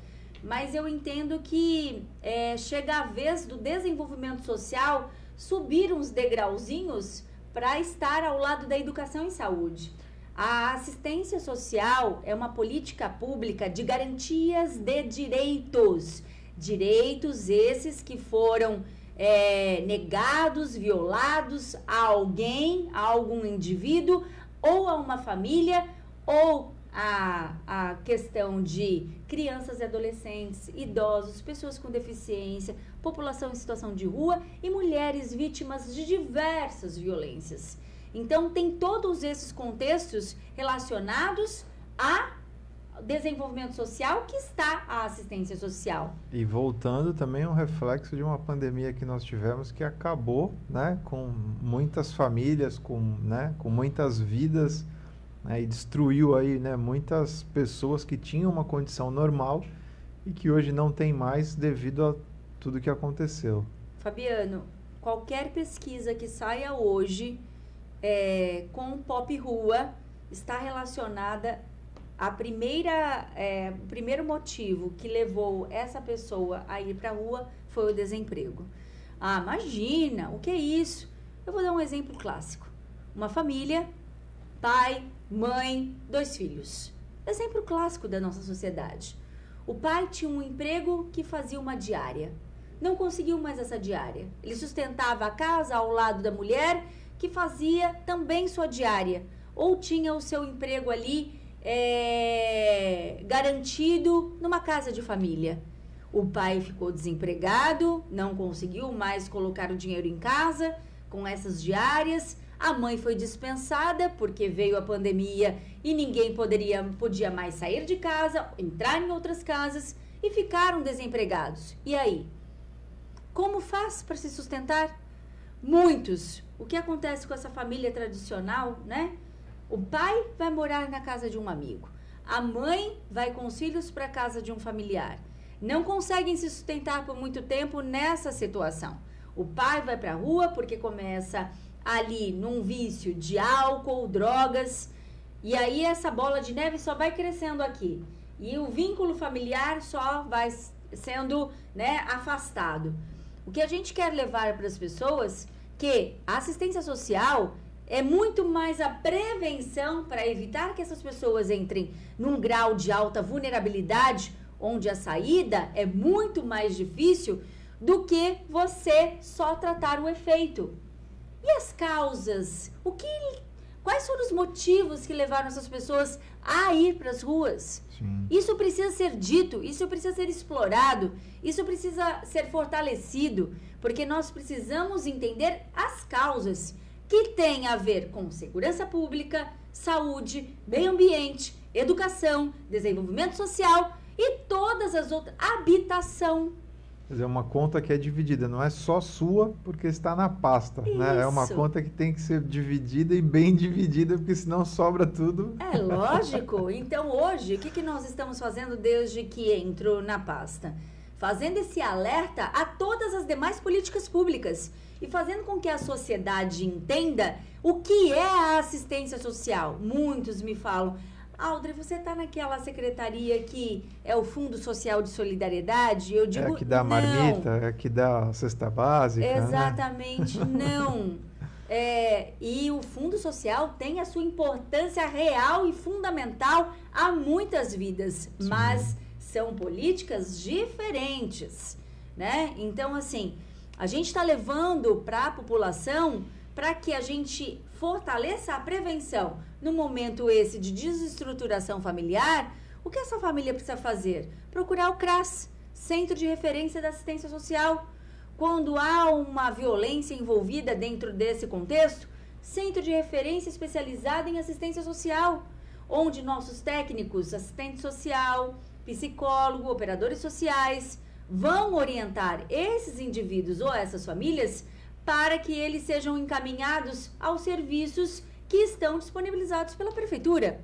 Mas eu entendo que é, chega a vez do desenvolvimento social subir uns degrauzinhos para estar ao lado da educação e saúde. A assistência social é uma política pública de garantias de direitos. Direitos esses que foram é, negados, violados a alguém, a algum indivíduo, ou a uma família, ou a, a questão de crianças e adolescentes, idosos, pessoas com deficiência, população em situação de rua e mulheres vítimas de diversas violências. Então, tem todos esses contextos relacionados a desenvolvimento social que está a assistência social. E voltando também um reflexo de uma pandemia que nós tivemos que acabou, né, com muitas famílias, com, né, com muitas vidas, né, e destruiu aí, né, muitas pessoas que tinham uma condição normal e que hoje não tem mais devido a tudo que aconteceu. Fabiano, qualquer pesquisa que saia hoje é, com pop rua está relacionada a primeira, é, o primeiro motivo que levou essa pessoa a ir para a rua foi o desemprego. Ah, imagina, o que é isso? Eu vou dar um exemplo clássico. Uma família, pai, mãe, dois filhos. Exemplo clássico da nossa sociedade. O pai tinha um emprego que fazia uma diária. Não conseguiu mais essa diária. Ele sustentava a casa ao lado da mulher, que fazia também sua diária. Ou tinha o seu emprego ali é, garantido numa casa de família. O pai ficou desempregado, não conseguiu mais colocar o dinheiro em casa com essas diárias. A mãe foi dispensada porque veio a pandemia e ninguém poderia podia mais sair de casa, entrar em outras casas e ficaram desempregados. E aí? Como faz para se sustentar? Muitos. O que acontece com essa família tradicional, né? O pai vai morar na casa de um amigo. A mãe vai com os filhos para a casa de um familiar. Não conseguem se sustentar por muito tempo nessa situação. O pai vai para a rua porque começa ali num vício de álcool, drogas, e aí essa bola de neve só vai crescendo aqui. E o vínculo familiar só vai sendo né, afastado. O que a gente quer levar para as pessoas que a assistência social é muito mais a prevenção para evitar que essas pessoas entrem num grau de alta vulnerabilidade, onde a saída é muito mais difícil do que você só tratar o efeito. E as causas? O que quais foram os motivos que levaram essas pessoas a ir para as ruas? Sim. Isso precisa ser dito, isso precisa ser explorado, isso precisa ser fortalecido, porque nós precisamos entender as causas que têm a ver com segurança pública, saúde, meio ambiente, educação, desenvolvimento social e todas as outras habitação Quer dizer, uma conta que é dividida, não é só sua porque está na pasta, né? É uma conta que tem que ser dividida e bem dividida, porque senão sobra tudo. É lógico. Então, hoje, o que, que nós estamos fazendo desde que entro na pasta? Fazendo esse alerta a todas as demais políticas públicas e fazendo com que a sociedade entenda o que é a assistência social. Muitos me falam, Aldre, você está naquela secretaria que é o Fundo Social de Solidariedade? Eu digo, é que dá marmita, é que dá cesta básica. Né? Exatamente, né? não. É, e o Fundo Social tem a sua importância real e fundamental a muitas vidas, Sim. mas são políticas diferentes, né? Então, assim, a gente está levando para a população para que a gente fortaleça a prevenção no momento esse de desestruturação familiar, o que essa família precisa fazer? Procurar o CRAS, Centro de Referência da Assistência Social. Quando há uma violência envolvida dentro desse contexto, Centro de Referência especializado em assistência social, onde nossos técnicos, assistente social, psicólogo, operadores sociais, vão orientar esses indivíduos ou essas famílias para que eles sejam encaminhados aos serviços que estão disponibilizados pela prefeitura.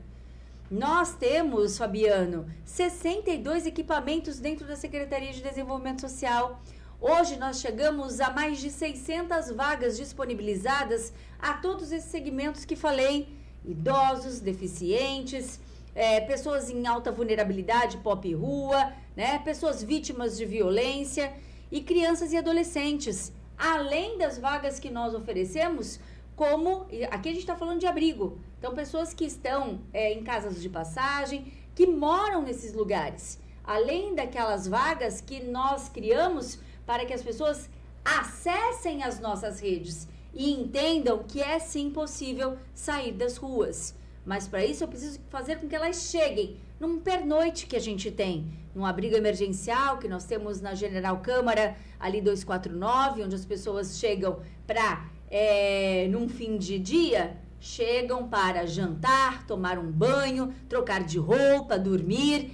Nós temos, Fabiano, 62 equipamentos dentro da Secretaria de Desenvolvimento Social. Hoje nós chegamos a mais de 600 vagas disponibilizadas a todos esses segmentos que falei: idosos, deficientes, é, pessoas em alta vulnerabilidade, pop rua, né, pessoas vítimas de violência e crianças e adolescentes além das vagas que nós oferecemos, como aqui a gente está falando de abrigo. Então, pessoas que estão é, em casas de passagem, que moram nesses lugares. Além daquelas vagas que nós criamos para que as pessoas acessem as nossas redes e entendam que é sim possível sair das ruas. Mas para isso eu preciso fazer com que elas cheguem num pernoite que a gente tem, num abrigo emergencial que nós temos na General Câmara, ali 249, onde as pessoas chegam para, é, num fim de dia, chegam para jantar, tomar um banho, trocar de roupa, dormir,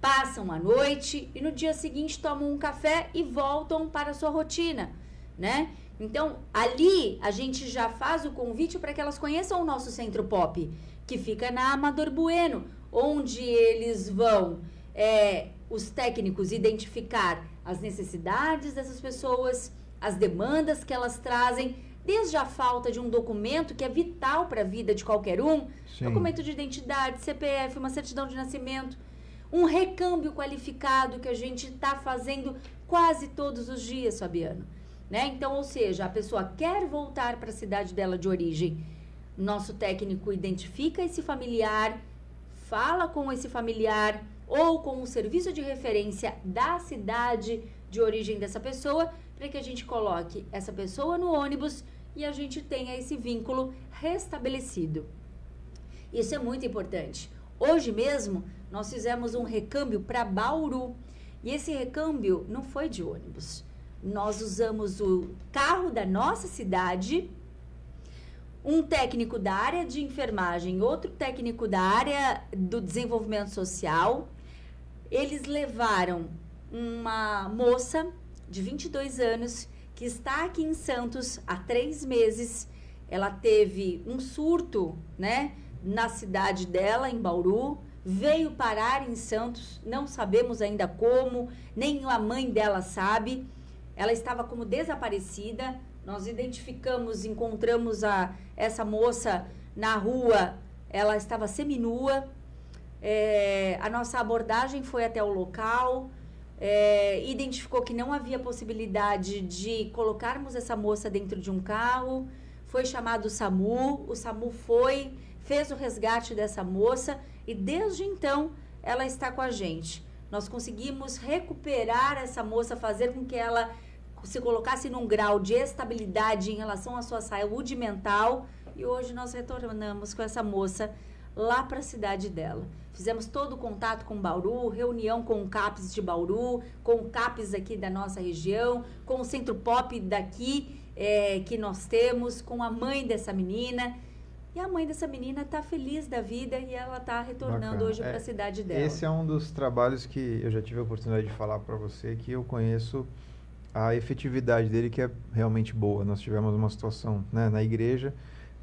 passam a noite e no dia seguinte tomam um café e voltam para a sua rotina, né? Então, ali a gente já faz o convite para que elas conheçam o nosso centro pop, que fica na Amador Bueno, onde eles vão, é, os técnicos, identificar as necessidades dessas pessoas, as demandas que elas trazem, desde a falta de um documento que é vital para a vida de qualquer um Sim. documento de identidade, CPF, uma certidão de nascimento um recâmbio qualificado que a gente está fazendo quase todos os dias, Fabiano. Né? Então, ou seja, a pessoa quer voltar para a cidade dela de origem. Nosso técnico identifica esse familiar, fala com esse familiar ou com o serviço de referência da cidade de origem dessa pessoa, para que a gente coloque essa pessoa no ônibus e a gente tenha esse vínculo restabelecido. Isso é muito importante. Hoje mesmo, nós fizemos um recâmbio para Bauru. E esse recâmbio não foi de ônibus. Nós usamos o carro da nossa cidade um técnico da área de enfermagem, outro técnico da área do desenvolvimento social. Eles levaram uma moça de 22 anos que está aqui em Santos há três meses. Ela teve um surto, né, na cidade dela, em Bauru, veio parar em Santos, não sabemos ainda como, nem a mãe dela sabe. Ela estava como desaparecida. Nós identificamos, encontramos a essa moça na rua, ela estava seminua. É, a nossa abordagem foi até o local, é, identificou que não havia possibilidade de colocarmos essa moça dentro de um carro. Foi chamado o SAMU, o SAMU foi, fez o resgate dessa moça e desde então ela está com a gente. Nós conseguimos recuperar essa moça, fazer com que ela se colocasse num grau de estabilidade em relação à sua saúde mental. E hoje nós retornamos com essa moça lá para a cidade dela. Fizemos todo o contato com Bauru, reunião com o CAPES de Bauru, com o CAPES aqui da nossa região, com o Centro Pop daqui é, que nós temos, com a mãe dessa menina. E a mãe dessa menina está feliz da vida e ela está retornando Bacana. hoje para a é, cidade dela. Esse é um dos trabalhos que eu já tive a oportunidade de falar para você, que eu conheço a efetividade dele, que é realmente boa. Nós tivemos uma situação né, na igreja,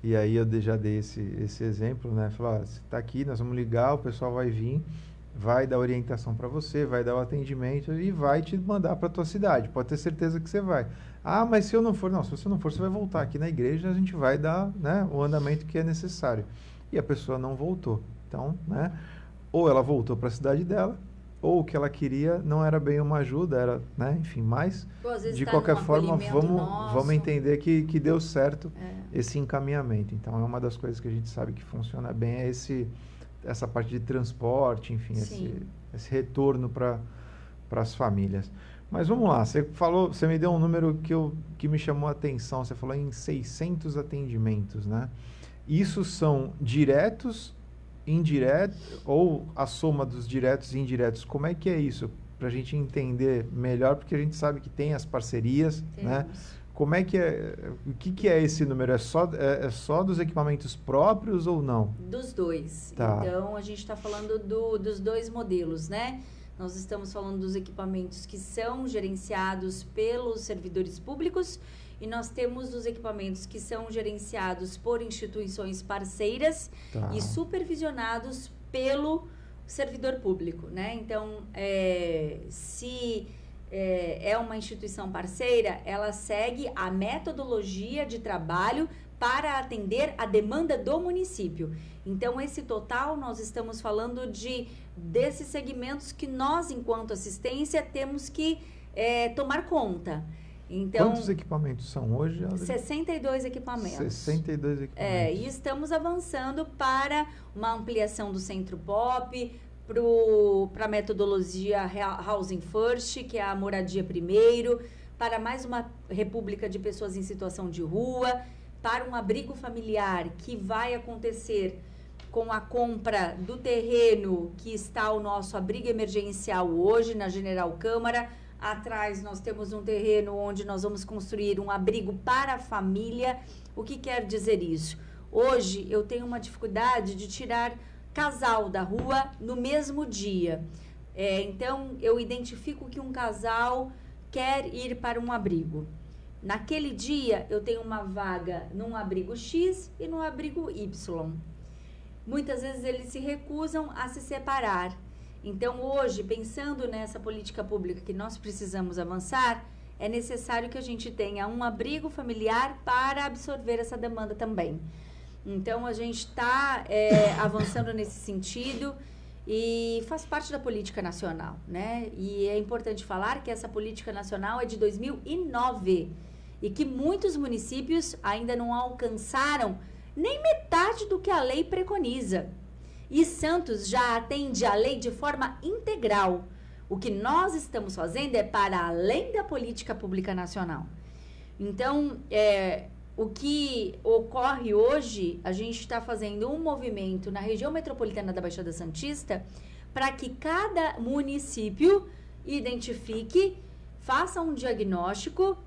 e aí eu já dei esse, esse exemplo, né? Falar, você está aqui, nós vamos ligar, o pessoal vai vir, vai dar orientação para você, vai dar o atendimento e vai te mandar para tua cidade. Pode ter certeza que você vai. Ah, mas se eu não for, não, se você não for, você vai voltar aqui na igreja, a gente vai dar né, o andamento que é necessário. E a pessoa não voltou. Então, né, ou ela voltou para a cidade dela, ou o que ela queria não era bem uma ajuda, era, né, enfim, mas de tá qualquer forma vamos, vamos entender que, que deu certo é. esse encaminhamento. Então é uma das coisas que a gente sabe que funciona bem é esse essa parte de transporte, enfim, esse, esse retorno para as famílias. Mas vamos lá, você falou, você me deu um número que, eu, que me chamou a atenção, você falou em 600 atendimentos, né? Isso são diretos, indiretos, ou a soma dos diretos e indiretos, como é que é isso? Para a gente entender melhor, porque a gente sabe que tem as parcerias, né? Temos. né? Como é que é, o que, que é esse número? É só, é, é, só dos equipamentos próprios ou não? Dos dois. Tá. Então, a gente está falando do, dos dois modelos, né? Nós estamos falando dos equipamentos que são gerenciados pelos servidores públicos e nós temos os equipamentos que são gerenciados por instituições parceiras tá. e supervisionados pelo servidor público, né? Então, é, se é, é uma instituição parceira, ela segue a metodologia de trabalho para atender a demanda do município. Então, esse total, nós estamos falando de desses segmentos que nós, enquanto assistência, temos que é, tomar conta. Então, Quantos equipamentos são hoje? Adri? 62 equipamentos. 62 equipamentos. É, e estamos avançando para uma ampliação do centro POP, para a metodologia Housing First, que é a moradia primeiro, para mais uma república de pessoas em situação de rua, para um abrigo familiar que vai acontecer com a compra do terreno que está o nosso abrigo emergencial hoje na General Câmara. Atrás nós temos um terreno onde nós vamos construir um abrigo para a família. O que quer dizer isso? Hoje eu tenho uma dificuldade de tirar casal da rua no mesmo dia. É, então eu identifico que um casal quer ir para um abrigo. Naquele dia eu tenho uma vaga num abrigo X e no abrigo Y muitas vezes eles se recusam a se separar. Então, hoje, pensando nessa política pública que nós precisamos avançar, é necessário que a gente tenha um abrigo familiar para absorver essa demanda também. Então, a gente está é, avançando nesse sentido e faz parte da política nacional, né? E é importante falar que essa política nacional é de 2009 e que muitos municípios ainda não alcançaram nem metade do que a lei preconiza. E Santos já atende a lei de forma integral. O que nós estamos fazendo é para além da política pública nacional. Então, é, o que ocorre hoje, a gente está fazendo um movimento na região metropolitana da Baixada Santista para que cada município identifique, faça um diagnóstico.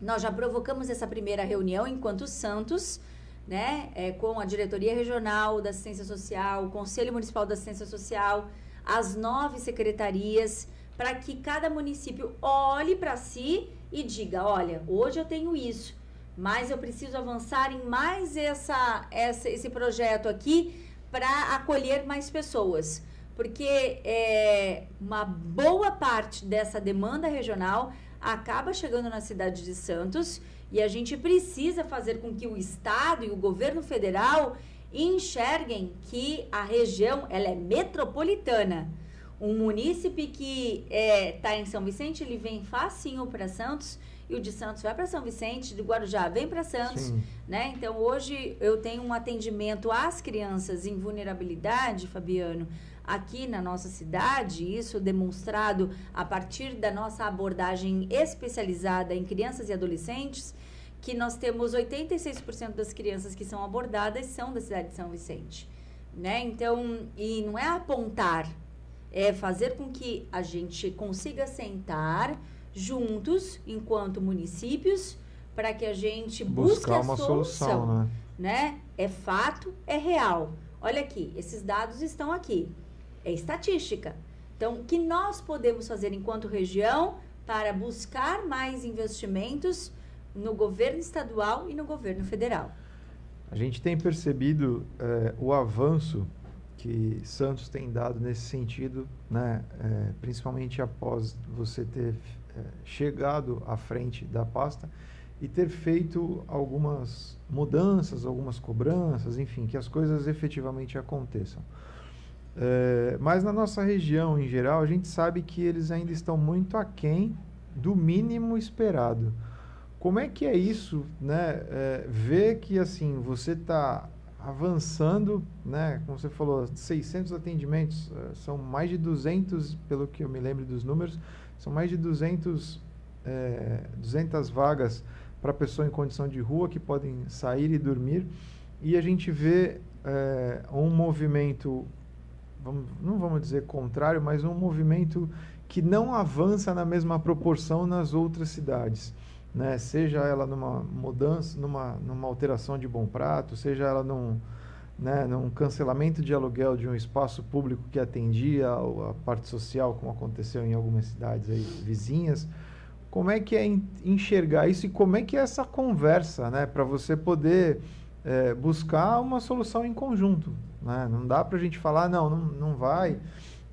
Nós já provocamos essa primeira reunião enquanto Santos né, é, com a diretoria regional da assistência social, o conselho municipal da assistência social, as nove secretarias, para que cada município olhe para si e diga, olha, hoje eu tenho isso, mas eu preciso avançar em mais essa, essa esse projeto aqui para acolher mais pessoas porque é, uma boa parte dessa demanda regional acaba chegando na cidade de Santos e a gente precisa fazer com que o Estado e o governo federal enxerguem que a região ela é metropolitana. Um munícipe que está é, tá em São Vicente, ele vem facinho para Santos e o de Santos vai para São Vicente, de Guarujá vem para Santos, Sim. né? Então hoje eu tenho um atendimento às crianças em vulnerabilidade, Fabiano, aqui na nossa cidade, isso demonstrado a partir da nossa abordagem especializada em crianças e adolescentes, que nós temos 86% das crianças que são abordadas são da cidade de São Vicente, né? Então, e não é apontar, é fazer com que a gente consiga sentar juntos, enquanto municípios, para que a gente busque a uma solução, solução né? né? É fato, é real. Olha aqui, esses dados estão aqui é estatística. Então, o que nós podemos fazer enquanto região para buscar mais investimentos no governo estadual e no governo federal? A gente tem percebido é, o avanço que Santos tem dado nesse sentido, né? É, principalmente após você ter é, chegado à frente da pasta e ter feito algumas mudanças, algumas cobranças, enfim, que as coisas efetivamente aconteçam. É, mas na nossa região, em geral, a gente sabe que eles ainda estão muito aquém do mínimo esperado. Como é que é isso, né? É, ver que, assim, você está avançando, né? Como você falou, 600 atendimentos, é, são mais de 200, pelo que eu me lembro dos números, são mais de 200, é, 200 vagas para pessoa em condição de rua que podem sair e dormir. E a gente vê é, um movimento vamos, não vamos dizer contrário, mas um movimento que não avança na mesma proporção nas outras cidades. Né? Seja ela numa mudança, numa, numa alteração de bom prato, seja ela num, né, num cancelamento de aluguel de um espaço público que atendia a, a parte social, como aconteceu em algumas cidades aí, vizinhas. Como é que é enxergar isso e como é que é essa conversa, né, para você poder é, buscar uma solução em conjunto? Né? Não dá para a gente falar, não, não, não vai.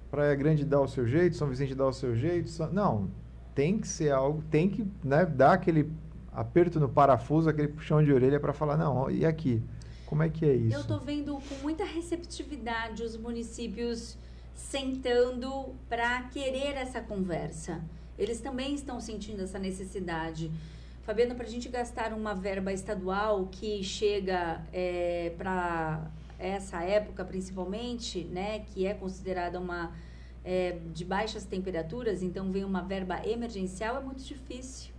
Praia Grande dá o seu jeito, São Vicente dá o seu jeito. Não, tem que ser algo, tem que né, dar aquele aperto no parafuso, aquele puxão de orelha para falar, não, e aqui? Como é que é isso? Eu estou vendo com muita receptividade os municípios sentando para querer essa conversa. Eles também estão sentindo essa necessidade. Fabiana, para a gente gastar uma verba estadual que chega é, para essa época principalmente, né, que é considerada uma é, de baixas temperaturas, então vem uma verba emergencial, é muito difícil.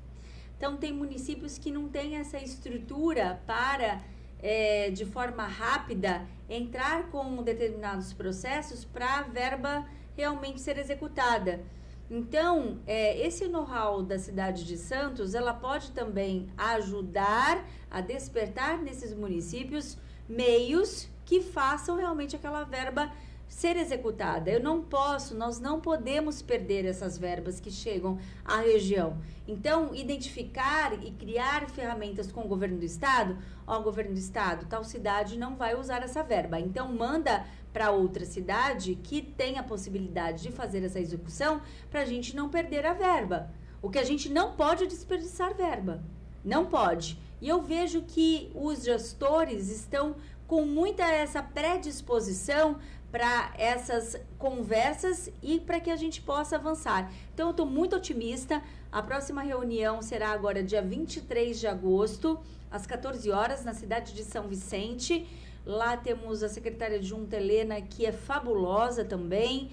Então tem municípios que não têm essa estrutura para é, de forma rápida entrar com determinados processos para a verba realmente ser executada. Então, é, esse know-how da cidade de Santos, ela pode também ajudar a despertar nesses municípios meios que façam realmente aquela verba ser executada. Eu não posso, nós não podemos perder essas verbas que chegam à região. Então, identificar e criar ferramentas com o governo do estado, ó, governo do estado, tal cidade não vai usar essa verba. Então, manda para outra cidade que tem a possibilidade de fazer essa execução para a gente não perder a verba. O que a gente não pode é desperdiçar verba. Não pode. E eu vejo que os gestores estão com muita essa predisposição para essas conversas e para que a gente possa avançar. Então, eu estou muito otimista. A próxima reunião será agora dia 23 de agosto, às 14 horas, na cidade de São Vicente. Lá temos a secretária adjunta Helena, que é fabulosa também.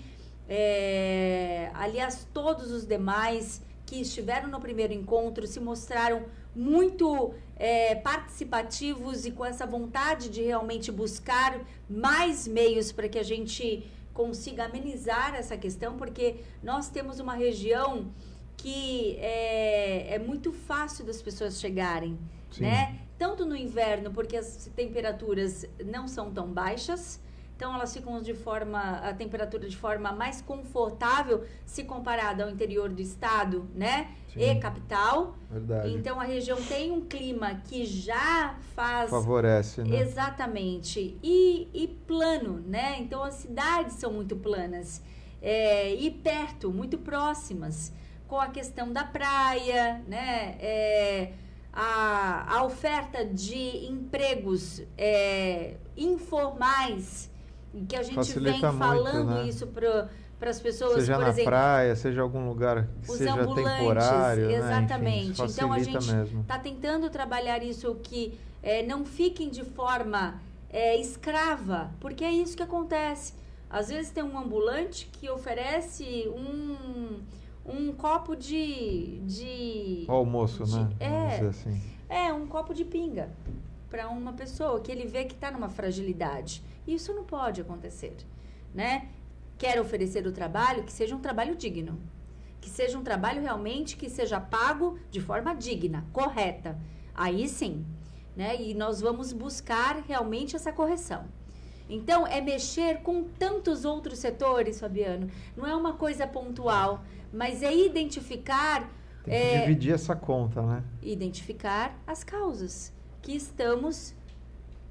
É, aliás, todos os demais que estiveram no primeiro encontro se mostraram muito é, participativos e com essa vontade de realmente buscar mais meios para que a gente consiga amenizar essa questão, porque nós temos uma região que é, é muito fácil das pessoas chegarem, Sim. né? Tanto no inverno, porque as temperaturas não são tão baixas, então elas ficam de forma a temperatura de forma mais confortável se comparada ao interior do estado, né? Sim. E capital. Verdade. Então a região tem um clima que já faz favorece, né? Exatamente. E, e plano, né? Então as cidades são muito planas é, e perto, muito próximas, com a questão da praia, né? É, a, a oferta de empregos é, informais que a gente Facilita vem falando muito, né? isso para para as pessoas, seja por na exemplo, praia, seja algum lugar que seja temporário, exatamente. Né? Enfim, então a gente está tentando trabalhar isso que é, não fiquem de forma é, escrava, porque é isso que acontece. Às vezes tem um ambulante que oferece um, um copo de, de o almoço, de, né? É, assim. é um copo de pinga para uma pessoa que ele vê que está numa fragilidade. Isso não pode acontecer, né? Quer oferecer o trabalho que seja um trabalho digno, que seja um trabalho realmente que seja pago de forma digna, correta. Aí sim, né? E nós vamos buscar realmente essa correção. Então, é mexer com tantos outros setores, Fabiano. Não é uma coisa pontual, mas é identificar. Tem que é, dividir essa conta, né? Identificar as causas que estamos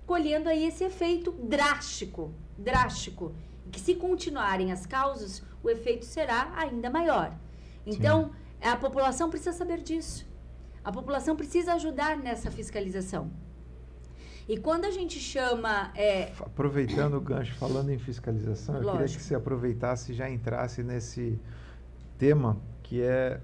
colhendo aí esse efeito drástico, drástico, que se continuarem as causas, o efeito será ainda maior. Então, Sim. a população precisa saber disso. A população precisa ajudar nessa fiscalização. E quando a gente chama. É... Aproveitando o gancho, falando em fiscalização, eu queria que você aproveitasse e já entrasse nesse tema que é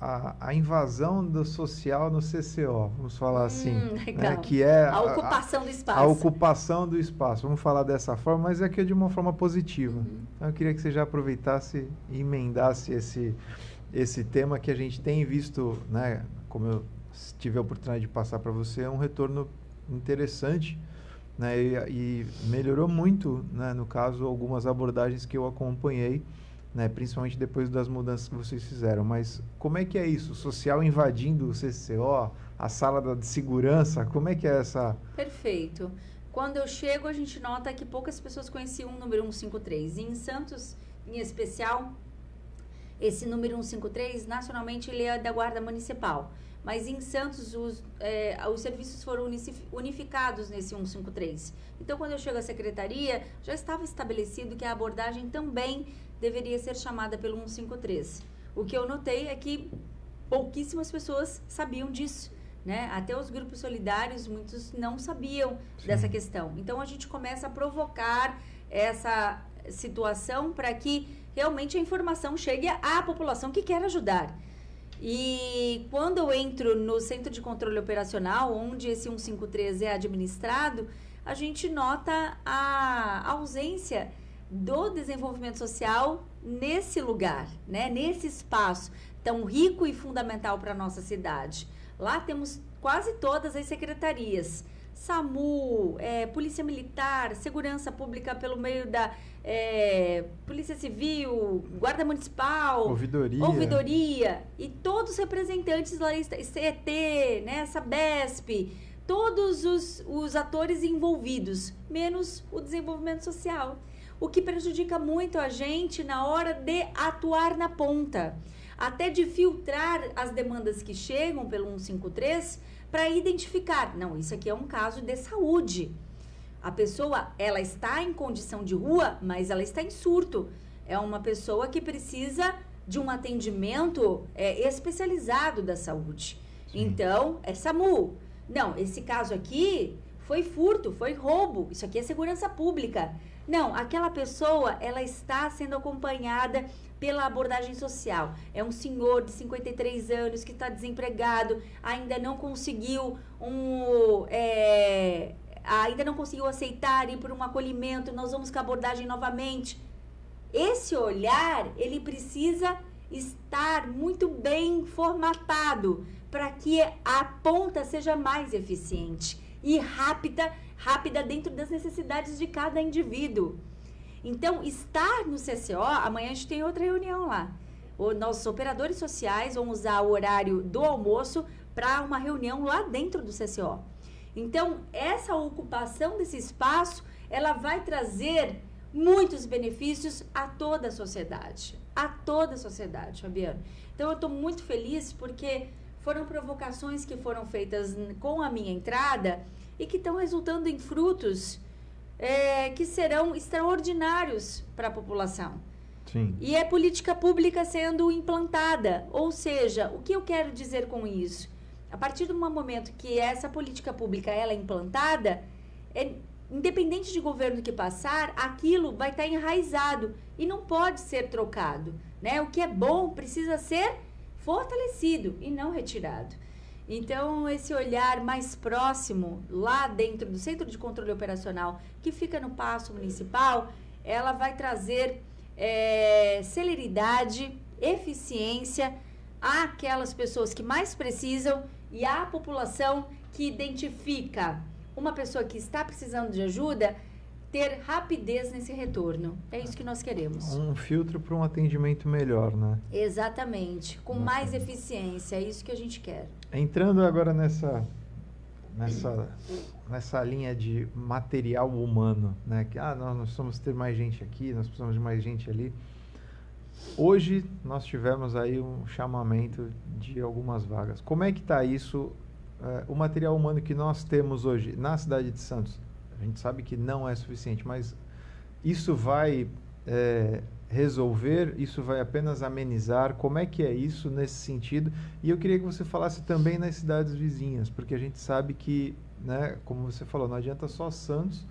a, a, invasão do social no CCO, vamos falar hum, assim, né, que é a ocupação a, do espaço. A ocupação do espaço, vamos falar dessa forma, mas é que de uma forma positiva. Uhum. Então eu queria que você já aproveitasse e emendasse esse esse tema que a gente tem visto, né, como eu tive a oportunidade de passar para você, é um retorno interessante, né, e, e melhorou muito, né, no caso algumas abordagens que eu acompanhei né? principalmente depois das mudanças que vocês fizeram. Mas como é que é isso? O social invadindo o CCO, a sala de segurança, como é que é essa... Perfeito. Quando eu chego, a gente nota que poucas pessoas conheciam o número 153. E em Santos, em especial, esse número 153, nacionalmente, ele é da Guarda Municipal. Mas em Santos, os, é, os serviços foram unificados nesse 153. Então, quando eu chego à secretaria, já estava estabelecido que a abordagem também deveria ser chamada pelo 153. O que eu notei é que pouquíssimas pessoas sabiam disso. Né? Até os grupos solidários, muitos não sabiam Sim. dessa questão. Então, a gente começa a provocar essa situação para que realmente a informação chegue à população que quer ajudar. E quando eu entro no centro de controle operacional, onde esse 153 é administrado, a gente nota a ausência do desenvolvimento social nesse lugar, né? nesse espaço tão rico e fundamental para a nossa cidade. Lá temos quase todas as secretarias. SAMU, é, Polícia Militar, Segurança Pública pelo meio da é, Polícia Civil, Guarda Municipal, Ouvidoria. Ouvidoria e todos os representantes lá, CET, né, Sabesp, todos os, os atores envolvidos, menos o desenvolvimento social o que prejudica muito a gente na hora de atuar na ponta, até de filtrar as demandas que chegam pelo 153 para identificar, não, isso aqui é um caso de saúde. A pessoa, ela está em condição de rua, mas ela está em surto. É uma pessoa que precisa de um atendimento é, especializado da saúde. Sim. Então, é SAMU. Não, esse caso aqui foi furto, foi roubo. Isso aqui é segurança pública. Não, aquela pessoa, ela está sendo acompanhada pela abordagem social. É um senhor de 53 anos que está desempregado, ainda não conseguiu um. É, ainda não conseguiu aceitar ir por um acolhimento, nós vamos com a abordagem novamente. Esse olhar, ele precisa estar muito bem formatado para que a ponta seja mais eficiente e rápida rápida dentro das necessidades de cada indivíduo. Então, estar no CCO, amanhã a gente tem outra reunião lá. Os nossos operadores sociais vão usar o horário do almoço para uma reunião lá dentro do CCO. Então, essa ocupação desse espaço, ela vai trazer muitos benefícios a toda a sociedade. A toda a sociedade, Fabiano. Então, eu estou muito feliz porque foram provocações que foram feitas com a minha entrada e que estão resultando em frutos é, que serão extraordinários para a população. Sim. E é política pública sendo implantada. Ou seja, o que eu quero dizer com isso? A partir do momento que essa política pública ela é implantada, é, independente de governo que passar, aquilo vai estar enraizado e não pode ser trocado. Né? O que é bom precisa ser fortalecido e não retirado. Então, esse olhar mais próximo, lá dentro do Centro de Controle Operacional, que fica no Paço Municipal, ela vai trazer é, celeridade, eficiência àquelas pessoas que mais precisam e à população que identifica. Uma pessoa que está precisando de ajuda ter rapidez nesse retorno. É isso que nós queremos. Um filtro para um atendimento melhor, né? Exatamente, com mais eficiência, é isso que a gente quer. Entrando agora nessa nessa nessa linha de material humano, né? Que ah, nós, nós precisamos ter mais gente aqui, nós precisamos de mais gente ali. Hoje nós tivemos aí um chamamento de algumas vagas. Como é que está isso? É, o material humano que nós temos hoje na cidade de Santos, a gente sabe que não é suficiente, mas isso vai é, resolver, isso vai apenas amenizar? Como é que é isso nesse sentido? E eu queria que você falasse também nas cidades vizinhas, porque a gente sabe que, né, como você falou, não adianta só Santos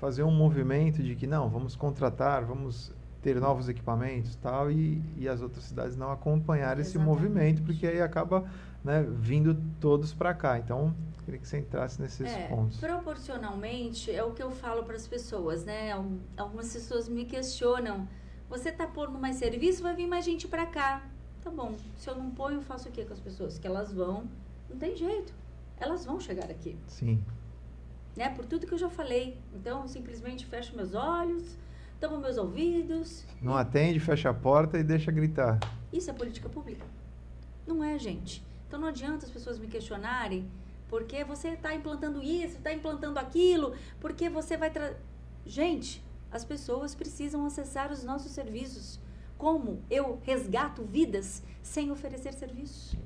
fazer um movimento de que não, vamos contratar, vamos ter novos equipamentos tal, e, e as outras cidades não acompanhar esse movimento, porque aí acaba né, vindo todos para cá. Então, queria que você entrasse nesses é, pontos. Proporcionalmente, é o que eu falo para as pessoas, né? Algumas pessoas me questionam você tá pondo mais serviço, vai vir mais gente para cá. Tá bom. Se eu não ponho, eu faço o que com as pessoas? Que elas vão. Não tem jeito. Elas vão chegar aqui. Sim. Né? Por tudo que eu já falei. Então, eu simplesmente fecho meus olhos, tampo meus ouvidos. Não atende, fecha a porta e deixa gritar. Isso é política pública? Não é, gente. Então, não adianta as pessoas me questionarem porque você está implantando isso, está implantando aquilo, porque você vai... Tra... Gente, as pessoas precisam acessar os nossos serviços. Como eu resgato vidas sem oferecer serviços?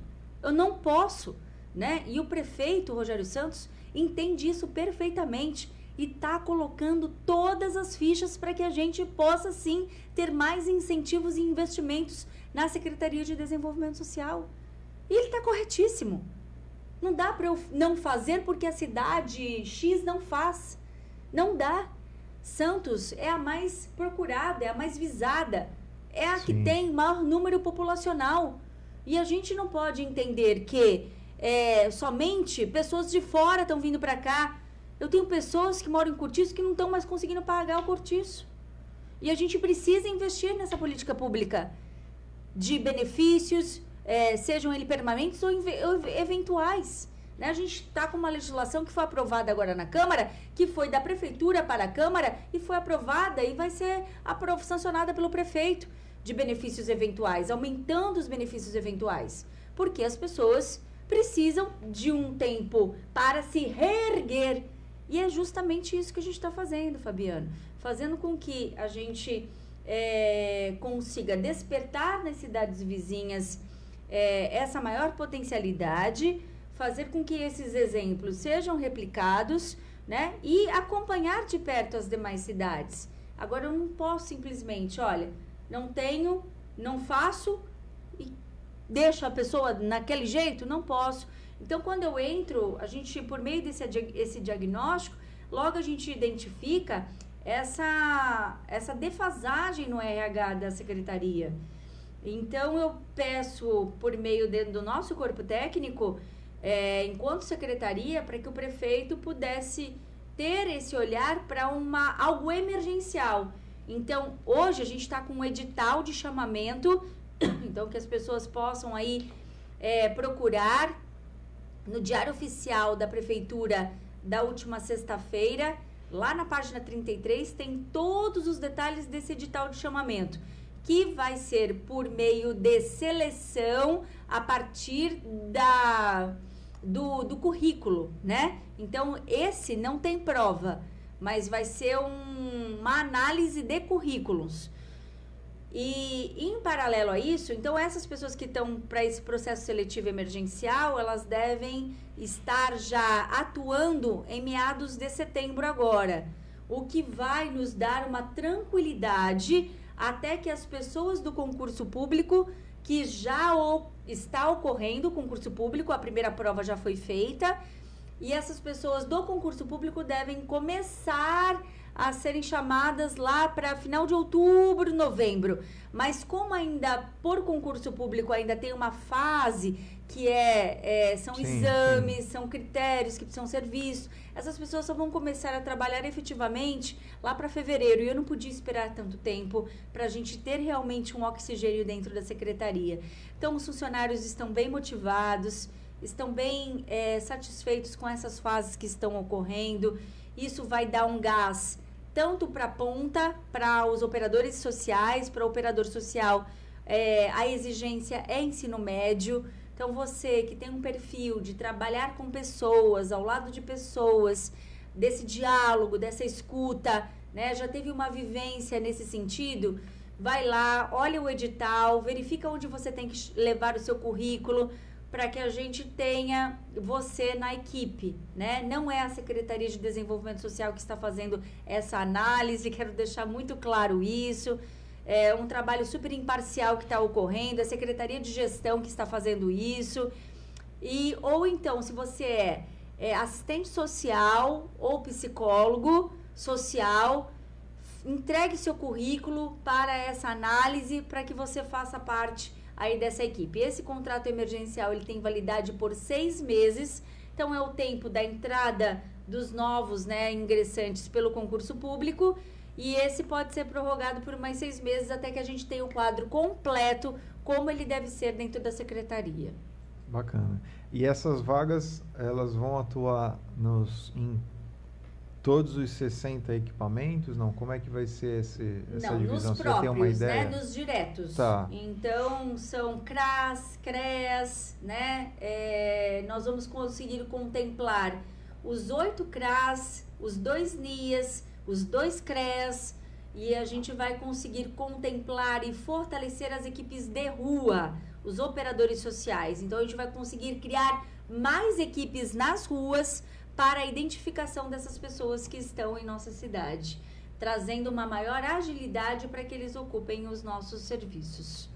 Eu não posso, né? E o prefeito Rogério Santos entende isso perfeitamente e está colocando todas as fichas para que a gente possa sim ter mais incentivos e investimentos na Secretaria de Desenvolvimento Social. E ele está corretíssimo. Não dá para eu não fazer porque a cidade X não faz. Não dá. Santos é a mais procurada, é a mais visada, é a Sim. que tem maior número populacional. E a gente não pode entender que é, somente pessoas de fora estão vindo para cá. Eu tenho pessoas que moram em cortiço que não estão mais conseguindo pagar o cortiço. E a gente precisa investir nessa política pública de benefícios, é, sejam eles permanentes ou, eventuais. Né? A gente está com uma legislação que foi aprovada agora na Câmara, que foi da Prefeitura para a Câmara e foi aprovada e vai ser sancionada pelo prefeito de benefícios eventuais, aumentando os benefícios eventuais. Porque as pessoas precisam de um tempo para se reerguer. E é justamente isso que a gente está fazendo, Fabiano. Fazendo com que a gente é, consiga despertar nas cidades vizinhas é, essa maior potencialidade fazer com que esses exemplos sejam replicados, né? E acompanhar de perto as demais cidades. Agora eu não posso simplesmente, olha, não tenho, não faço e deixo a pessoa naquele jeito, não posso. Então quando eu entro, a gente por meio desse esse diagnóstico, logo a gente identifica essa essa defasagem no RH da secretaria. Então eu peço por meio de, do nosso corpo técnico é, enquanto secretaria, para que o prefeito pudesse ter esse olhar para uma algo emergencial. Então, hoje a gente está com um edital de chamamento, então que as pessoas possam aí é, procurar no Diário Oficial da Prefeitura da última sexta-feira, lá na página 33, tem todos os detalhes desse edital de chamamento, que vai ser por meio de seleção a partir da do, do currículo, né? Então, esse não tem prova, mas vai ser um, uma análise de currículos. E em paralelo a isso, então essas pessoas que estão para esse processo seletivo emergencial, elas devem estar já atuando em meados de setembro agora, o que vai nos dar uma tranquilidade até que as pessoas do concurso público que já está ocorrendo o concurso público, a primeira prova já foi feita, e essas pessoas do concurso público devem começar serem chamadas lá para final de outubro, novembro. Mas como ainda por concurso público ainda tem uma fase que é, é são sim, exames, sim. são critérios que precisam ser vistos, essas pessoas só vão começar a trabalhar efetivamente lá para fevereiro. E eu não podia esperar tanto tempo para a gente ter realmente um oxigênio dentro da secretaria. Então os funcionários estão bem motivados, estão bem é, satisfeitos com essas fases que estão ocorrendo. Isso vai dar um gás tanto para a ponta, para os operadores sociais, para o operador social, é, a exigência é ensino médio. Então, você que tem um perfil de trabalhar com pessoas, ao lado de pessoas, desse diálogo, dessa escuta, né, já teve uma vivência nesse sentido, vai lá, olha o edital, verifica onde você tem que levar o seu currículo para que a gente tenha você na equipe, né? Não é a Secretaria de Desenvolvimento Social que está fazendo essa análise, quero deixar muito claro isso. É um trabalho super imparcial que está ocorrendo, é a Secretaria de Gestão que está fazendo isso. E ou então, se você é, é assistente social ou psicólogo social, entregue seu currículo para essa análise para que você faça parte aí dessa equipe. Esse contrato emergencial ele tem validade por seis meses, então é o tempo da entrada dos novos né, ingressantes pelo concurso público e esse pode ser prorrogado por mais seis meses até que a gente tenha o quadro completo como ele deve ser dentro da secretaria. Bacana. E essas vagas, elas vão atuar nos, em todos os 60 equipamentos? Não, como é que vai ser esse, essa não, divisão? Nos Você próprios, tem uma ideia? Né, nos diretos. Tá. Então, são CRAS, CREAS, né? É, nós vamos conseguir contemplar os oito CRAS, os dois NIAS, os dois CREAS, e a gente vai conseguir contemplar e fortalecer as equipes de rua, os operadores sociais. Então, a gente vai conseguir criar mais equipes nas ruas para a identificação dessas pessoas que estão em nossa cidade, trazendo uma maior agilidade para que eles ocupem os nossos serviços.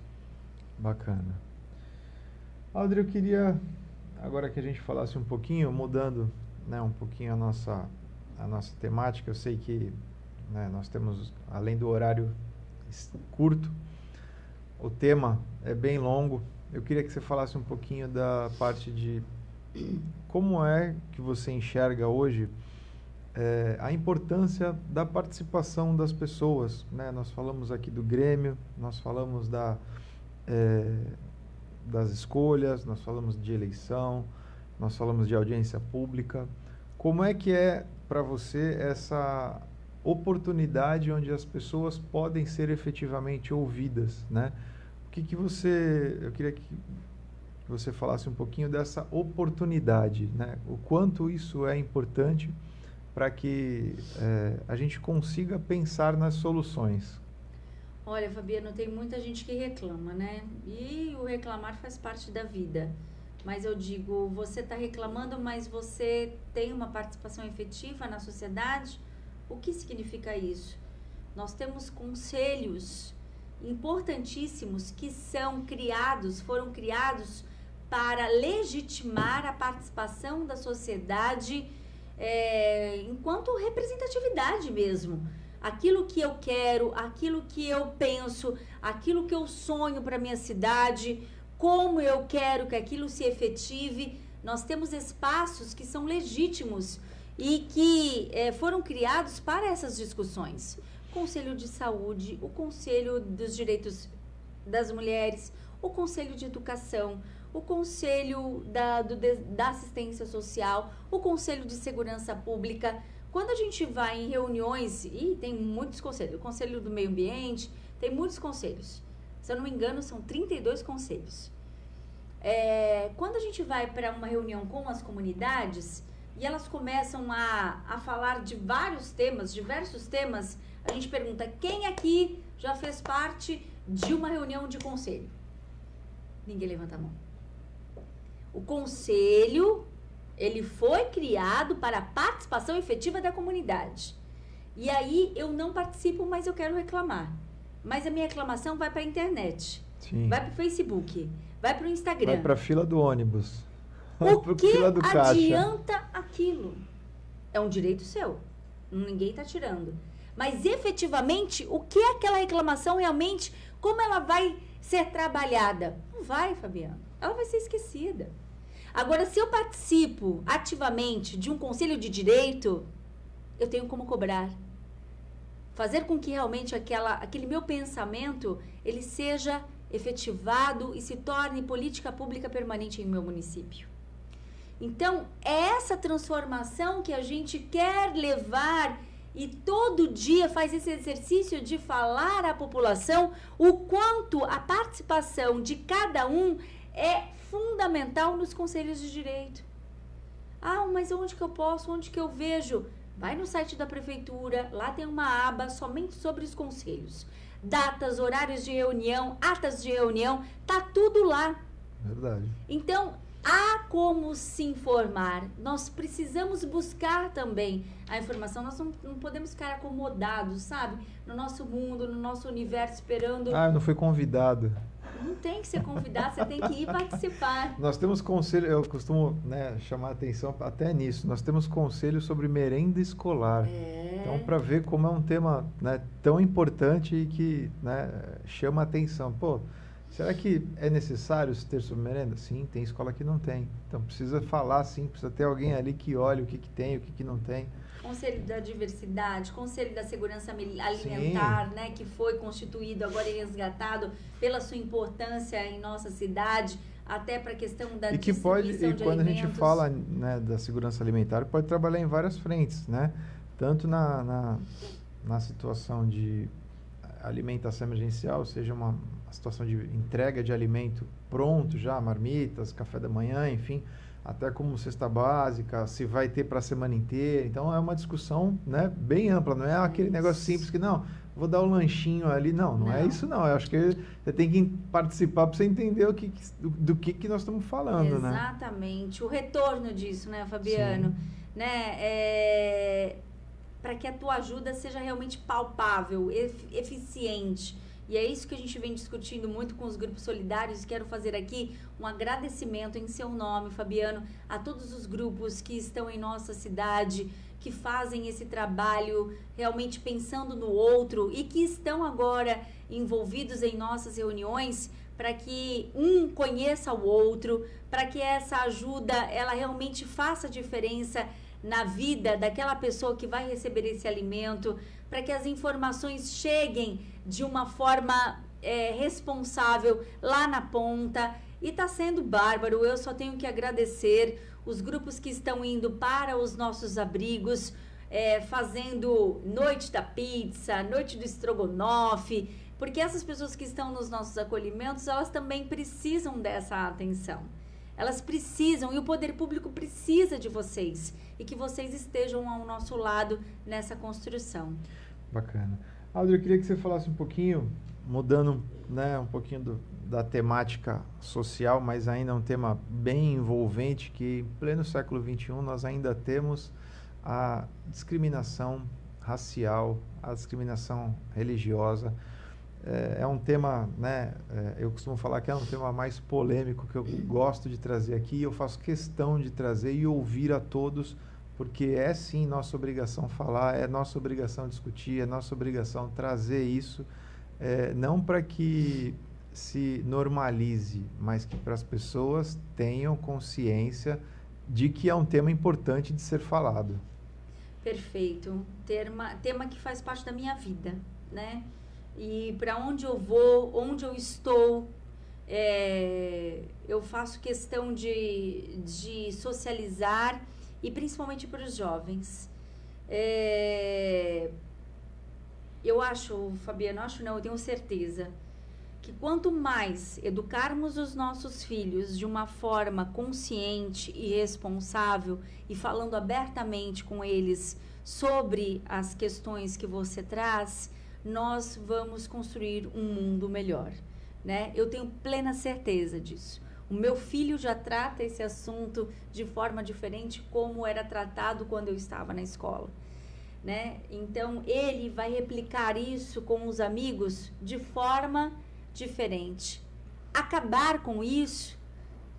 Bacana. Audrey, eu queria agora que a gente falasse um pouquinho, mudando né, um pouquinho a nossa, a nossa temática, eu sei que né, nós temos, além do horário curto, o tema é bem longo. Eu queria que você falasse um pouquinho da parte de como é que você enxerga hoje é, a importância da participação das pessoas? Né? Nós falamos aqui do Grêmio, nós falamos da, é, das escolhas, nós falamos de eleição, nós falamos de audiência pública. Como é que é para você essa oportunidade onde as pessoas podem ser efetivamente ouvidas, né? O que, que você, eu queria que que você falasse um pouquinho dessa oportunidade, né? O quanto isso é importante para que é, a gente consiga pensar nas soluções. Olha, Fabiano, tem muita gente que reclama, né? E o reclamar faz parte da vida. Mas eu digo, você está reclamando, mas você tem uma participação efetiva na sociedade? O que significa isso? Nós temos conselhos importantíssimos que são criados, foram criados para legitimar a participação da sociedade é, enquanto representatividade mesmo. Aquilo que eu quero, aquilo que eu penso, aquilo que eu sonho para minha cidade, como eu quero que aquilo se efetive. Nós temos espaços que são legítimos e que é, foram criados para essas discussões. O Conselho de Saúde, o Conselho dos Direitos das Mulheres, o Conselho de Educação, o Conselho da, do, da Assistência Social, o Conselho de Segurança Pública. Quando a gente vai em reuniões, e tem muitos conselhos, o Conselho do Meio Ambiente, tem muitos conselhos. Se eu não me engano, são 32 conselhos. É, quando a gente vai para uma reunião com as comunidades, e elas começam a, a falar de vários temas, diversos temas, a gente pergunta quem aqui já fez parte de uma reunião de conselho? Ninguém levanta a mão. O conselho, ele foi criado para a participação efetiva da comunidade. E aí eu não participo, mas eu quero reclamar. Mas a minha reclamação vai para a internet. Sim. Vai para o Facebook, vai para o Instagram. Vai para a fila do ônibus. O que adianta aquilo? É um direito seu. Ninguém está tirando. Mas efetivamente, o que é aquela reclamação realmente? Como ela vai ser trabalhada? Não vai, Fabiano. Ela vai ser esquecida. Agora, se eu participo ativamente de um conselho de direito, eu tenho como cobrar. Fazer com que realmente aquela, aquele meu pensamento ele seja efetivado e se torne política pública permanente em meu município. Então, é essa transformação que a gente quer levar e todo dia faz esse exercício de falar à população o quanto a participação de cada um é fundamental nos conselhos de direito. Ah, mas onde que eu posso? Onde que eu vejo? Vai no site da prefeitura, lá tem uma aba somente sobre os conselhos. Datas, horários de reunião, atas de reunião, tá tudo lá. Verdade. Então, há como se informar. Nós precisamos buscar também a informação. Nós não, não, podemos ficar acomodados, sabe? No nosso mundo, no nosso universo, esperando. Ah, eu não fui convidado. Não tem que ser convidado, você tem que ir participar. Nós temos conselho, eu costumo né, chamar a atenção até nisso. Nós temos conselho sobre merenda escolar. É. Então, para ver como é um tema né, tão importante e que né, chama a atenção. Pô, Será que é necessário ter merenda? Sim, tem escola que não tem. Então precisa falar sim, precisa ter alguém ali que olhe o que, que tem, o que, que não tem. Conselho da Diversidade, Conselho da Segurança Alimentar, né, que foi constituído agora e resgatado pela sua importância em nossa cidade, até para a questão da e que pode e quando alimentos. a gente fala né, da segurança alimentar pode trabalhar em várias frentes, né? Tanto na, na, na situação de alimentação emergencial, seja uma, situação de entrega de alimento pronto já, marmitas, café da manhã, enfim, até como cesta básica, se vai ter para a semana inteira. Então é uma discussão né, bem ampla, não é aquele negócio simples que não, vou dar um lanchinho ali. Não, não, é não. é isso não. Eu acho que você tem que participar para você entender o que, do, do, que, que nós estamos falando, Exatamente. né? Exatamente. O retorno disso, né, Fabiano? Sim. Né? É, para que a tua ajuda seja realmente palpável, eficiente e é isso que a gente vem discutindo muito com os grupos solidários. Quero fazer aqui um agradecimento em seu nome, Fabiano, a todos os grupos que estão em nossa cidade, que fazem esse trabalho realmente pensando no outro e que estão agora envolvidos em nossas reuniões para que um conheça o outro, para que essa ajuda ela realmente faça diferença na vida daquela pessoa que vai receber esse alimento, para que as informações cheguem de uma forma é, responsável lá na ponta. E está sendo bárbaro. Eu só tenho que agradecer os grupos que estão indo para os nossos abrigos, é, fazendo noite da pizza, noite do estrogonofe, porque essas pessoas que estão nos nossos acolhimentos, elas também precisam dessa atenção. Elas precisam e o poder público precisa de vocês e que vocês estejam ao nosso lado nessa construção. Bacana. Aldo, eu queria que você falasse um pouquinho, mudando né, um pouquinho do, da temática social, mas ainda é um tema bem envolvente, que em pleno século XXI nós ainda temos a discriminação racial, a discriminação religiosa. É, é um tema, né, é, eu costumo falar que é um tema mais polêmico que eu gosto de trazer aqui, eu faço questão de trazer e ouvir a todos porque é sim nossa obrigação falar, é nossa obrigação discutir, é nossa obrigação trazer isso, é, não para que se normalize, mas que para as pessoas tenham consciência de que é um tema importante de ser falado. Perfeito. Tema, tema que faz parte da minha vida, né? E para onde eu vou, onde eu estou, é, eu faço questão de, de socializar e principalmente para os jovens. É, eu acho, Fabiano, acho não, eu tenho certeza que quanto mais educarmos os nossos filhos de uma forma consciente e responsável e falando abertamente com eles sobre as questões que você traz, nós vamos construir um mundo melhor, né? Eu tenho plena certeza disso. O meu filho já trata esse assunto de forma diferente como era tratado quando eu estava na escola. Né? Então ele vai replicar isso com os amigos de forma diferente. Acabar com isso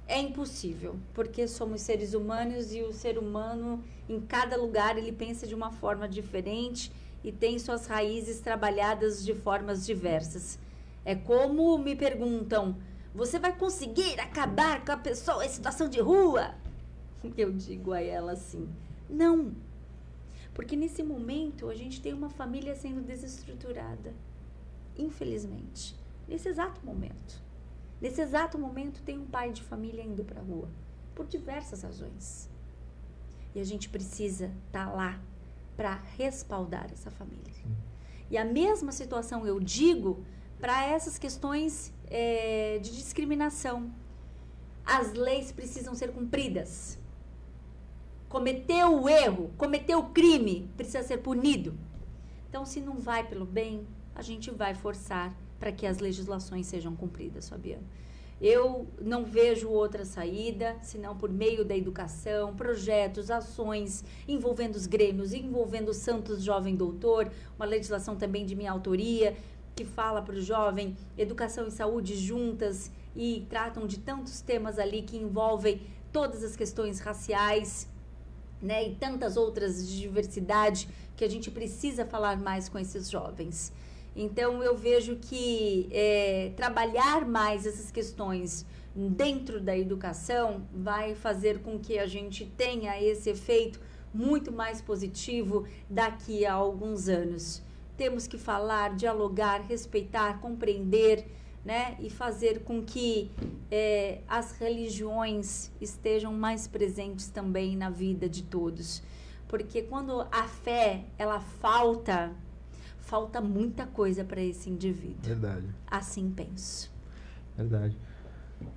é impossível, porque somos seres humanos e o ser humano em cada lugar ele pensa de uma forma diferente e tem suas raízes trabalhadas de formas diversas. É como me perguntam: você vai conseguir acabar com a pessoa em situação de rua? Eu digo a ela assim: não. Porque nesse momento a gente tem uma família sendo desestruturada. Infelizmente nesse exato momento. Nesse exato momento, tem um pai de família indo para a rua, por diversas razões. E a gente precisa estar tá lá para respaldar essa família. Sim. E a mesma situação eu digo para essas questões é, de discriminação. As leis precisam ser cumpridas. Cometeu o erro, cometeu o crime, precisa ser punido. Então, se não vai pelo bem, a gente vai forçar para que as legislações sejam cumpridas, Fabiano. Eu não vejo outra saída senão por meio da educação, projetos, ações envolvendo os grêmios, envolvendo o Santos Jovem Doutor, uma legislação também de minha autoria, que fala para o jovem educação e saúde juntas e tratam de tantos temas ali que envolvem todas as questões raciais, né, e tantas outras de diversidade que a gente precisa falar mais com esses jovens. Então, eu vejo que é, trabalhar mais essas questões dentro da educação vai fazer com que a gente tenha esse efeito muito mais positivo daqui a alguns anos. Temos que falar, dialogar, respeitar, compreender, né? E fazer com que é, as religiões estejam mais presentes também na vida de todos. Porque quando a fé ela falta, falta muita coisa para esse indivíduo. Verdade. Assim penso. Verdade.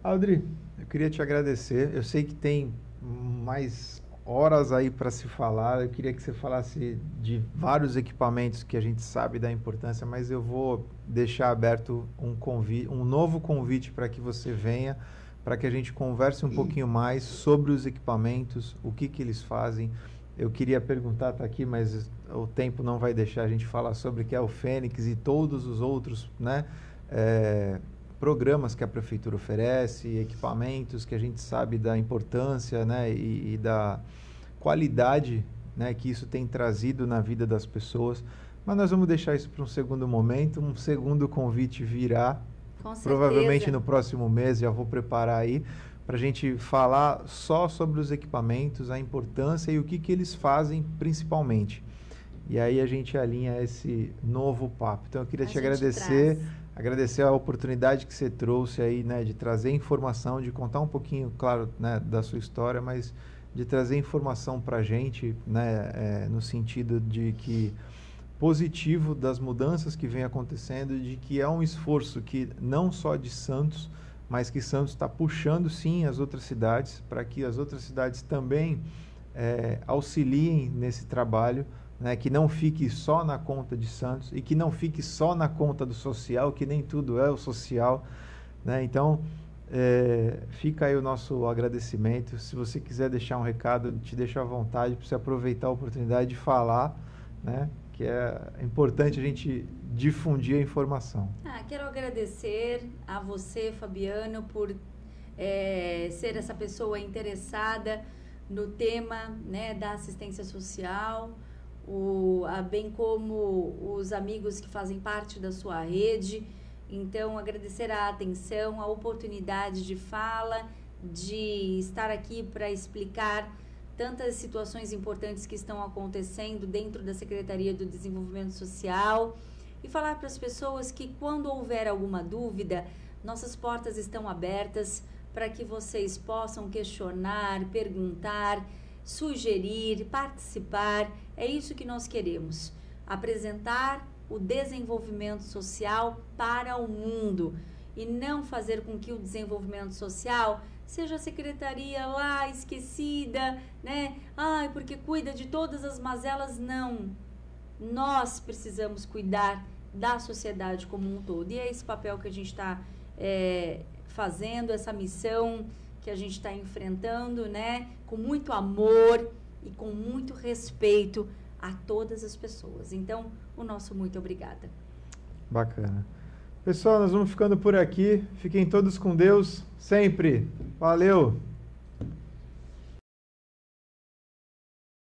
Audrey, eu queria te agradecer. Eu sei que tem mais horas aí para se falar. Eu queria que você falasse de vários equipamentos que a gente sabe da importância, mas eu vou deixar aberto um convite, um novo convite para que você venha, para que a gente converse um pouquinho mais sobre os equipamentos, o que que eles fazem. Eu queria perguntar, tá aqui, mas o tempo não vai deixar a gente falar sobre que é o Fênix e todos os outros, né? É, programas que a prefeitura oferece, equipamentos que a gente sabe da importância, né? E, e da qualidade, né? Que isso tem trazido na vida das pessoas. Mas nós vamos deixar isso para um segundo momento. Um segundo convite virá. Provavelmente no próximo mês, já vou preparar aí para a gente falar só sobre os equipamentos, a importância e o que, que eles fazem principalmente. E aí a gente alinha esse novo papo. Então eu queria a te agradecer, traz. Agradecer a oportunidade que você trouxe aí, né, de trazer informação, de contar um pouquinho, claro, né, da sua história, mas de trazer informação para a gente, né, é, no sentido de que positivo das mudanças que vem acontecendo, de que é um esforço que não só de Santos, mas que Santos está puxando sim as outras cidades para que as outras cidades também é, auxiliem nesse trabalho né, que não fique só na conta de Santos e que não fique só na conta do social, que nem tudo é o social. Né? Então, é, fica aí o nosso agradecimento. Se você quiser deixar um recado, te deixo à vontade para você aproveitar a oportunidade de falar, né? que é importante a gente difundir a informação. Ah, quero agradecer a você, Fabiano, por é, ser essa pessoa interessada no tema né, da assistência social o, a, bem como os amigos que fazem parte da sua rede. Então, agradecer a atenção, a oportunidade de fala, de estar aqui para explicar tantas situações importantes que estão acontecendo dentro da Secretaria do Desenvolvimento Social e falar para as pessoas que quando houver alguma dúvida, nossas portas estão abertas para que vocês possam questionar, perguntar sugerir, participar. É isso que nós queremos. Apresentar o desenvolvimento social para o mundo. e não fazer com que o desenvolvimento social seja a secretaria lá esquecida, né? Ai, porque cuida de todas as mazelas. Não. Nós precisamos cuidar da sociedade como um todo. E é esse papel que a gente está é, fazendo, essa missão que a gente está enfrentando, né? Com muito amor e com muito respeito a todas as pessoas. Então, o nosso muito obrigada. Bacana. Pessoal, nós vamos ficando por aqui. Fiquem todos com Deus sempre. Valeu!